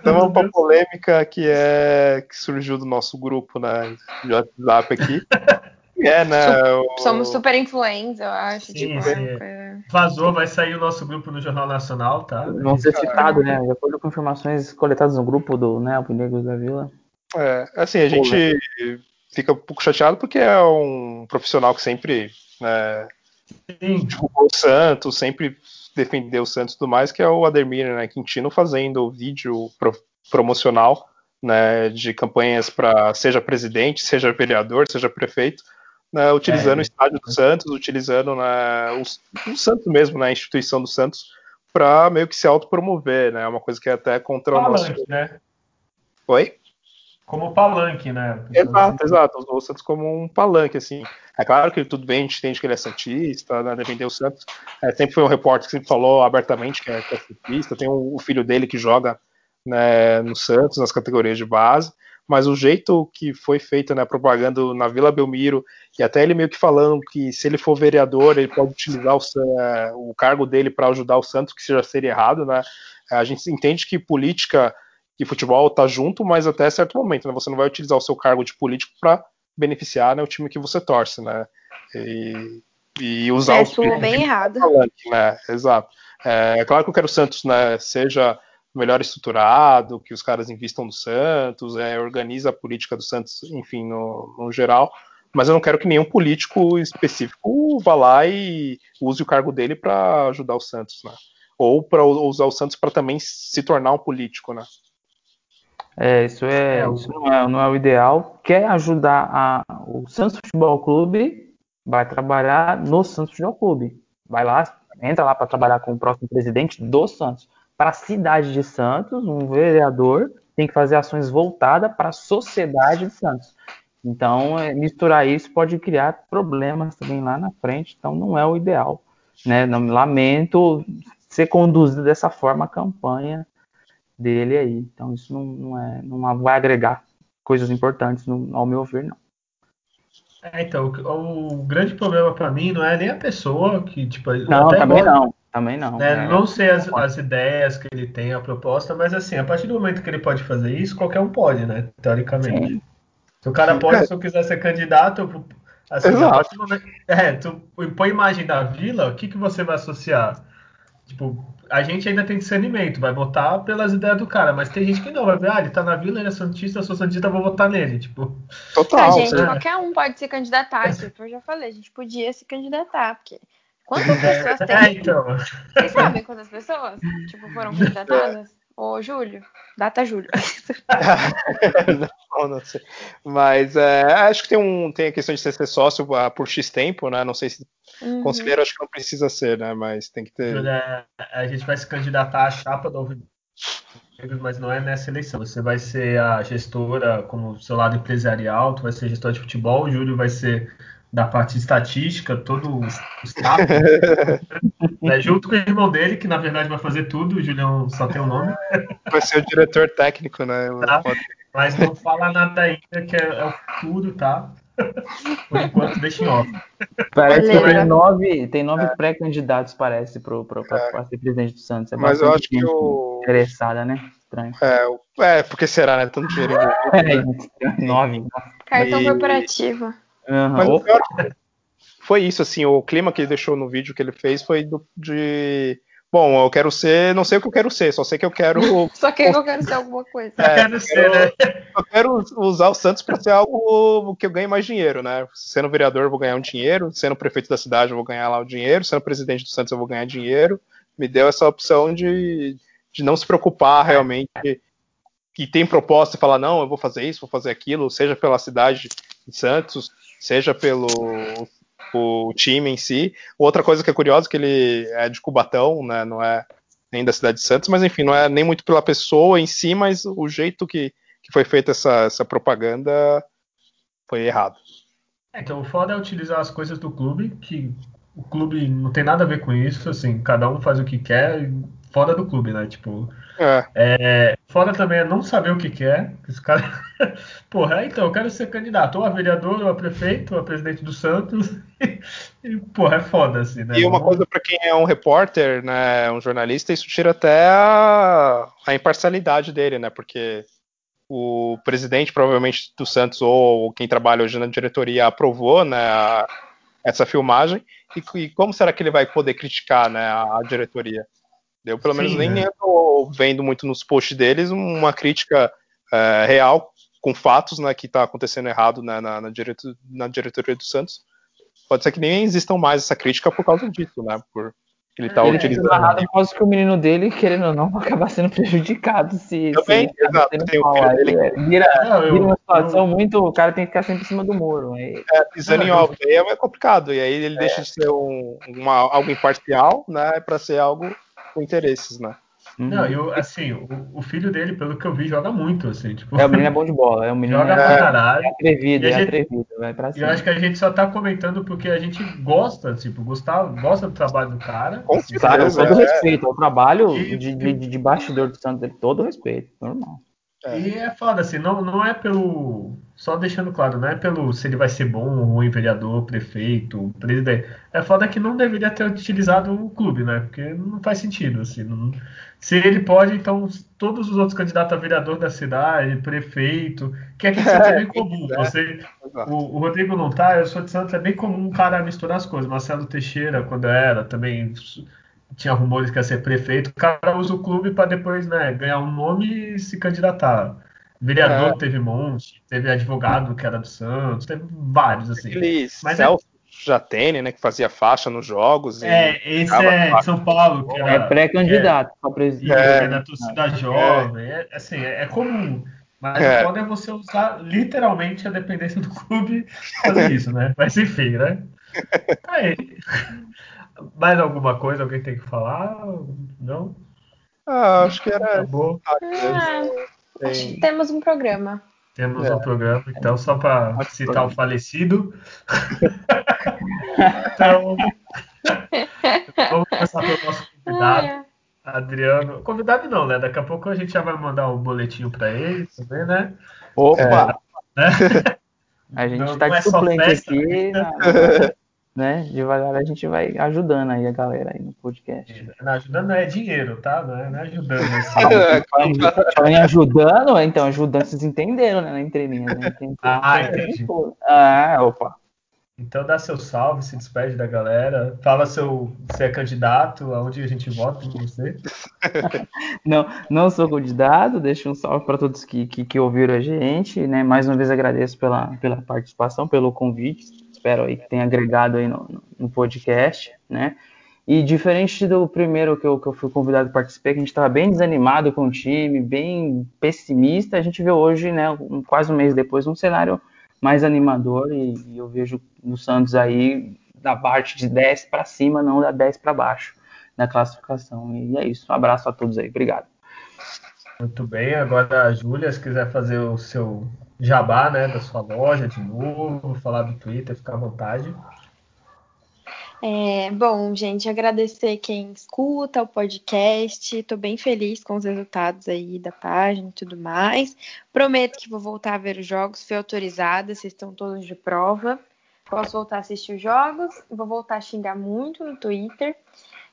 então vamos para polêmica que é que surgiu do nosso grupo né, de WhatsApp aqui. <laughs> É, né? Somos super influentes, eu acho. Sim, tipo, sim. É... Vazou, vai sair o nosso grupo no Jornal Nacional, tá? Vão ser citados, né? De acordo com informações coletadas no grupo do né, Alpinegros da Vila. É, assim, a gente Pô, fica um pouco chateado porque é um profissional que sempre né, divulgou o Santos, sempre defendeu o Santos e tudo mais, que é o Ademir né, Quintino fazendo vídeo pro, promocional né, de campanhas para seja presidente, seja vereador, seja prefeito, né, utilizando é, o estádio do Santos, utilizando né, o, o, Santos mesmo, né, a instituição do Santos, para meio que se autopromover, né? Uma coisa que é até contra palanque, o nosso. Né? Oi? Como palanque, né? Exato, exato. Usou o Santos como um palanque, assim. É claro que tudo bem, a gente entende que ele é Santista, né? Defender o Santos. É, sempre foi um repórter que sempre falou abertamente que é, que é Santista. Tem o, o filho dele que joga né, no Santos, nas categorias de base mas o jeito que foi feita né, a propaganda na Vila Belmiro, e até ele meio que falando que se ele for vereador, ele pode utilizar o, é, o cargo dele para ajudar o Santos, que já seria errado, né? A gente entende que política e futebol tá junto, mas até certo momento, né? Você não vai utilizar o seu cargo de político para beneficiar né, o time que você torce, né? E, e usar é, o bem errado. Né? Exato. É, é, claro que eu quero o Santos, né? Seja melhor estruturado, que os caras investam no Santos, é, organiza a política do Santos, enfim, no, no geral. Mas eu não quero que nenhum político específico vá lá e use o cargo dele para ajudar o Santos, né? Ou para usar o Santos para também se tornar um político, né? É, isso, é, é isso não, é, não é o ideal. Quer ajudar a, o Santos Futebol Clube, vai trabalhar no Santos Futebol Clube. Vai lá, entra lá para trabalhar com o próximo presidente do Santos para a cidade de Santos, um vereador tem que fazer ações voltadas para a sociedade de Santos. Então, é, misturar isso pode criar problemas também lá na frente, então não é o ideal. Né? Não, lamento ser conduzido dessa forma a campanha dele aí. Então, isso não, não, é, não vai agregar coisas importantes, no, ao meu ver, não. É, então, o, o grande problema para mim não é nem a pessoa que, tipo, não, também não. Também não. Né? Né? Não sei as, as, ideias que ele tem, a proposta, mas assim, a partir do momento que ele pode fazer isso, qualquer um pode, né? Teoricamente. Sim. Se o cara pode, se eu quiser ser candidato, assim, Exato. Momento, é, tu põe imagem da vila, o que, que você vai associar? Tipo, a gente ainda tem discernimento, vai votar pelas ideias do cara, mas tem gente que não, vai ver, ah, ele tá na vila, ele é santista, eu sou santista, vou votar nele, tipo. Total. A gente, qualquer um pode se candidatar, tipo, eu já falei, a gente podia se candidatar, porque Quantas pessoas tem? É, então. Vocês sabem quantas pessoas tipo, foram candidatadas? Ô, Júlio, data Júlio. não, <laughs> não sei. Mas é, acho que tem, um, tem a questão de ser sócio ah, por X tempo, né? Não sei se uhum. conselheiro acho que não precisa ser, né? Mas tem que ter. Júlia, a gente vai se candidatar à chapa do mas não é nessa eleição. Você vai ser a gestora como seu lado empresarial, tu vai ser gestor de futebol, o Júlio vai ser da parte estatística, todo o staff, né, <laughs> junto com o irmão dele, que na verdade vai fazer tudo, o Julião só tem o um nome. Vai ser o diretor técnico, né? Tá? Mas não fala nada ainda, que é, é o futuro, tá? Por enquanto, deixa em off. Parece que tem nove, tem nove é. pré-candidatos, parece, para é. ser presidente do Santos. É Mas eu acho que o. Interessada, né? Estranho. É, é, porque será, né? Tanto dinheiro envolvido. <laughs> É, nove. Cartão e... corporativo. Uhum. Mas o pior foi isso, assim, o clima que ele deixou no vídeo que ele fez foi do, de. Bom, eu quero ser, não sei o que eu quero ser, só sei que eu quero. <laughs> só que eu quero ser alguma coisa. É, quero ser, né? Eu quero usar o Santos para ser algo que eu ganhe mais dinheiro, né? Sendo vereador, eu vou ganhar um dinheiro, sendo prefeito da cidade, eu vou ganhar lá o dinheiro, sendo presidente do Santos, eu vou ganhar dinheiro. Me deu essa opção de, de não se preocupar realmente que tem proposta e falar, não, eu vou fazer isso, vou fazer aquilo, seja pela cidade de Santos, seja pelo o time em si. Outra coisa que é curiosa é que ele é de Cubatão, né, não é nem da cidade de Santos, mas enfim, não é nem muito pela pessoa em si, mas o jeito que, que foi feita essa, essa propaganda foi errado. É, então o foda é utilizar as coisas do clube, que o clube não tem nada a ver com isso, assim, cada um faz o que quer, fora do clube, né? Tipo, é. É, foda também é não saber o que quer. Esse cara, <laughs> porra, então eu quero ser candidato ou a vereador, ou a prefeito, ou a presidente do Santos. <laughs> E, porra, é foda, assim, né? E uma coisa para quem é um repórter, né, um jornalista, isso tira até a, a imparcialidade dele, né? Porque o presidente, provavelmente, do Santos, ou quem trabalha hoje na diretoria, aprovou né, a, essa filmagem. E, e, como será que ele vai poder criticar né, a, a diretoria? Eu, pelo Sim, menos, nem né? estou vendo muito nos posts deles uma crítica é, real, com fatos, né, que está acontecendo errado né, na, na, direto, na, diretoria do Santos. Pode ser que nem existam mais essa crítica por causa disso, né? Por ele tá ele utilizando. Nada, por causa que o menino dele, querendo ou não, vai <laughs> acabar sendo prejudicado se. Também, se exato. Tem mal, ele... É, vira, não, eu, vira uma situação eu... muito. O cara tem que ficar sempre em cima do muro. Aí... É, pisando em aldeia é complicado. E aí ele é. deixa de ser um, uma, algo imparcial, né? Para ser algo com interesses, né? Uhum. Não, eu, assim, o, o, filho dele, pelo que eu vi, joga muito, assim, tipo... É, o menino é bom de bola, é um menino joga é, pra caralho. É atrevido, é gente, atrevido, vai pra cima. E eu acho que a gente só tá comentando porque a gente gosta, tipo, Gustavo gosta do trabalho do cara. Com assim, certeza, todo é. respeito, o trabalho e, de, de, de, bastidor do Santos, todo respeito, normal. É. E é foda, assim, não, não é pelo. Só deixando claro, não é pelo se ele vai ser bom ou ruim, vereador, prefeito, presidente. É foda que não deveria ter utilizado o clube, né? Porque não faz sentido, assim. Não... Se ele pode, então todos os outros candidatos a vereador da cidade, prefeito, que é, é bem <laughs> comum. Você, o, o, Rodrigo não tá, eu sou de Santos, é bem comum um cara misturar as coisas. Marcelo Teixeira, quando era, também tinha rumores que ia ser prefeito, o cara usa o clube para depois né, ganhar um nome e se candidatar. Vereador é. teve monte, teve advogado que era do Santos, teve vários, assim. Aquele Mas é Celso é... Jatene, né, que fazia faixa nos jogos. É, esse é de São Paulo. Que era, é pré-candidato é, para presidente. É, da torcida jovem, é, assim, é, é comum. Mas é. o foda é você usar literalmente a dependência do clube fazer <laughs> isso, né? Mas enfim, né? <laughs> Aí. Mais alguma coisa alguém tem que falar? Não? Ah, acho que era. Acabou. Ah, acho que temos um programa. Temos é. um programa, então, só para citar o falecido. <laughs> então, vamos começar pelo nosso convidado, Adriano. Convidado não, né? Daqui a pouco a gente já vai mandar um boletinho para ele também, né? Opa! É, né? A gente está de é suplente aqui. Na, né? Devagar a gente vai ajudando aí a galera aí no podcast. Não, ajudando não é dinheiro, tá? Não é, não é ajudando. Assim. <laughs> ajudando, então, ajudando, vocês entenderam, né? Na entrelinha, né? Ah, entendi. Ah, opa. Então dá seu salve, se despede da galera, fala seu, se é candidato, aonde a gente vota com você. <laughs> não, não sou candidato, deixo um salve para todos que, que, que, ouviram a gente, né? Mais uma vez agradeço pela, pela participação, pelo convite espero aí que tenha agregado aí no, no podcast, né? E diferente do primeiro que eu, que eu fui convidado a participar, que a gente estava bem desanimado com o time, bem pessimista, a gente vê hoje, né, um, quase um mês depois, um cenário mais animador e, e eu vejo no Santos aí da parte de 10 para cima, não da 10 para baixo na classificação. E é isso. Um abraço a todos aí. Obrigado. Muito bem. Agora a Júlia, se quiser fazer o seu jabá, né, da sua loja de novo, falar do Twitter, fica à vontade. É, bom, gente, agradecer quem escuta o podcast. Estou bem feliz com os resultados aí da página e tudo mais. Prometo que vou voltar a ver os jogos. Fui autorizada, vocês estão todos de prova. Posso voltar a assistir os jogos. Vou voltar a xingar muito no Twitter.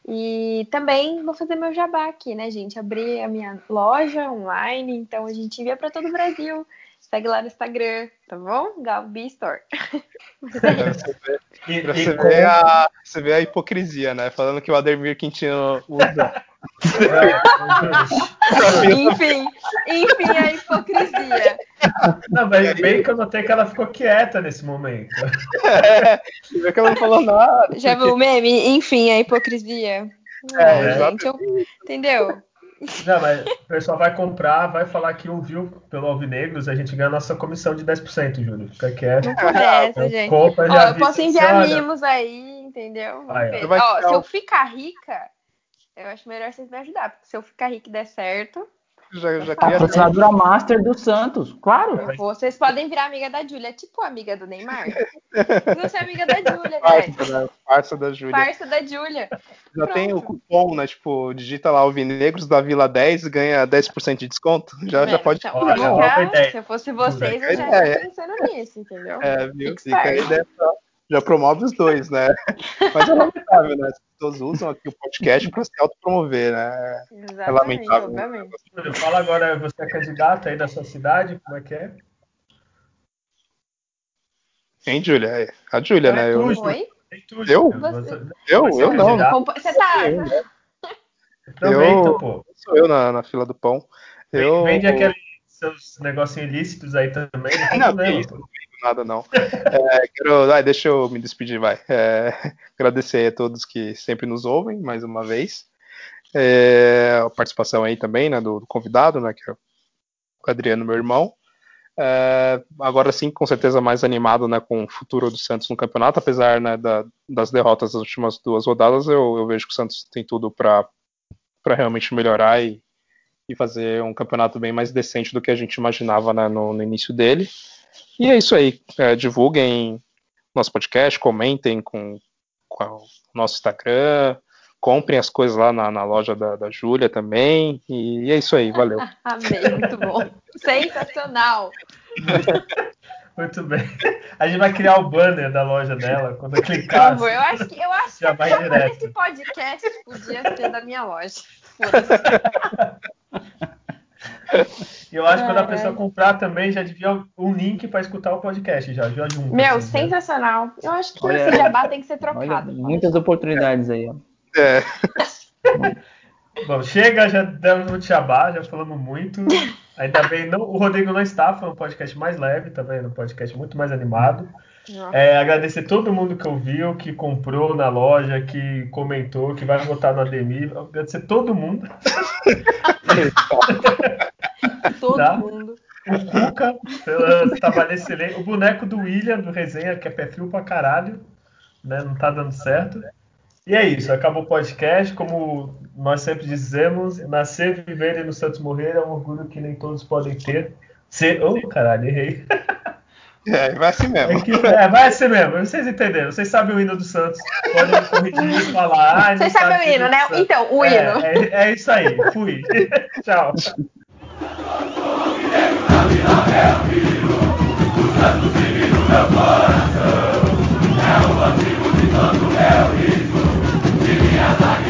E também vou fazer meu jabá aqui, né, gente? Abrir a minha loja online, então a gente envia para todo o Brasil. Segue lá no Instagram, tá bom? Galbi Store. É pra você, ver a, você vê a hipocrisia, né? Falando que o Ademir Quintino usa. <laughs> enfim, enfim, a hipocrisia. <laughs> Não, mas bem que eu notei que ela ficou quieta nesse momento. É, vê que ela não falou nada. Já viu o meme? Enfim, a hipocrisia. É, é gente, eu, entendeu? Não, mas o pessoal vai comprar, vai falar que ouviu pelo Alvinegros, a gente ganha a nossa comissão de 10%, Júlio. Fica quieto. Não começa, gente. Compra, Ó, eu posso enviar mimos aí, entendeu? Vai, Ó, se eu ficar rica, eu acho melhor vocês me ajudar, porque se eu ficar rica e der certo, já, já queria... Patrocinadora Master do Santos, claro. Vocês podem virar amiga da Júlia, tipo amiga do Neymar. <laughs> Você é amiga da Júlia, velho. Parça da Júlia. Parça da Júlia. Já Pronto. tem o cupom, né? Tipo, digita lá o Vinegros da Vila 10 ganha 10% de desconto. Já, é, já pode. Então, Olha, se eu fosse vocês, eu já ia pensando nisso, entendeu? É, viu? Fica a ideia pra já promove os dois, né? <laughs> Mas é lamentável, né? As pessoas usam aqui o podcast para se autopromover, né? Exatamente, é lamentável. Obviamente. Fala agora, você é candidata aí da sua cidade, como é que é? Quem, Júlia? É, a Júlia, é, né? Eu... Oi? Eu? Eu? Eu, eu não. Você tá. Eu, né? eu, pô. Sou eu na, na fila do pão. Eu... Vende aqueles seus negocinhos ilícitos aí também. Não, não, não nada, não. É, quero, deixa eu me despedir, vai. É, agradecer a todos que sempre nos ouvem, mais uma vez. É, a participação aí também, né, do, do, convidado, né, que é o Adriano, meu irmão. É, agora sim, com certeza mais animado, né, com o futuro do Santos no campeonato, apesar, né, da, das derrotas das últimas duas rodadas, eu, eu vejo que o Santos tem tudo para realmente melhorar e, e fazer um campeonato bem mais decente do que a gente imaginava né, no, no início dele. E é isso aí. É, divulguem nosso podcast, comentem com, com o nosso Instagram, comprem as coisas lá na, na loja da, da Júlia também. E é isso aí, valeu. <laughs> Amei, muito bom. Sensacional. <laughs> Muito bem. A gente vai criar o banner da loja dela quando eu clicar. Eu acho que, eu acho já que esse podcast podia ser da minha loja. E <laughs> eu acho que quando a pessoa comprar também já devia um link para escutar o podcast já, já junto. Meu, assim, né? sensacional. Né? Eu acho que olha, esse jabá tem que ser trocado. Olha, muitas oportunidades aí, ó. É. Bom, chega, já demos no jabá, já falamos muito. Ainda bem, não, o Rodrigo não está, foi um podcast mais leve, tá vendo? Um podcast muito mais animado. É, agradecer todo mundo que ouviu, que comprou na loja, que comentou, que vai votar no Ademir. Agradecer todo mundo. <laughs> Todo tá? mundo. O Cuca, tava excelente. O boneco do William, do Resenha, que é perfil pra caralho. Né? Não tá dando certo. E é isso, acabou o podcast. Como nós sempre dizemos, nascer, viver e no Santos morrer é um orgulho que nem todos podem ter. Ser... Oh, caralho, errei. É, vai assim mesmo. É, que, é, vai assim mesmo. Vocês entenderam. Vocês sabem o hino do Santos. Podem me corrigir e falar. Ah, Vocês sabem o hino, né? Então, o é, hino. É, é, isso aí. Fui. <laughs> Tchau. É o antigo ditando, é o riso de minha lágrima.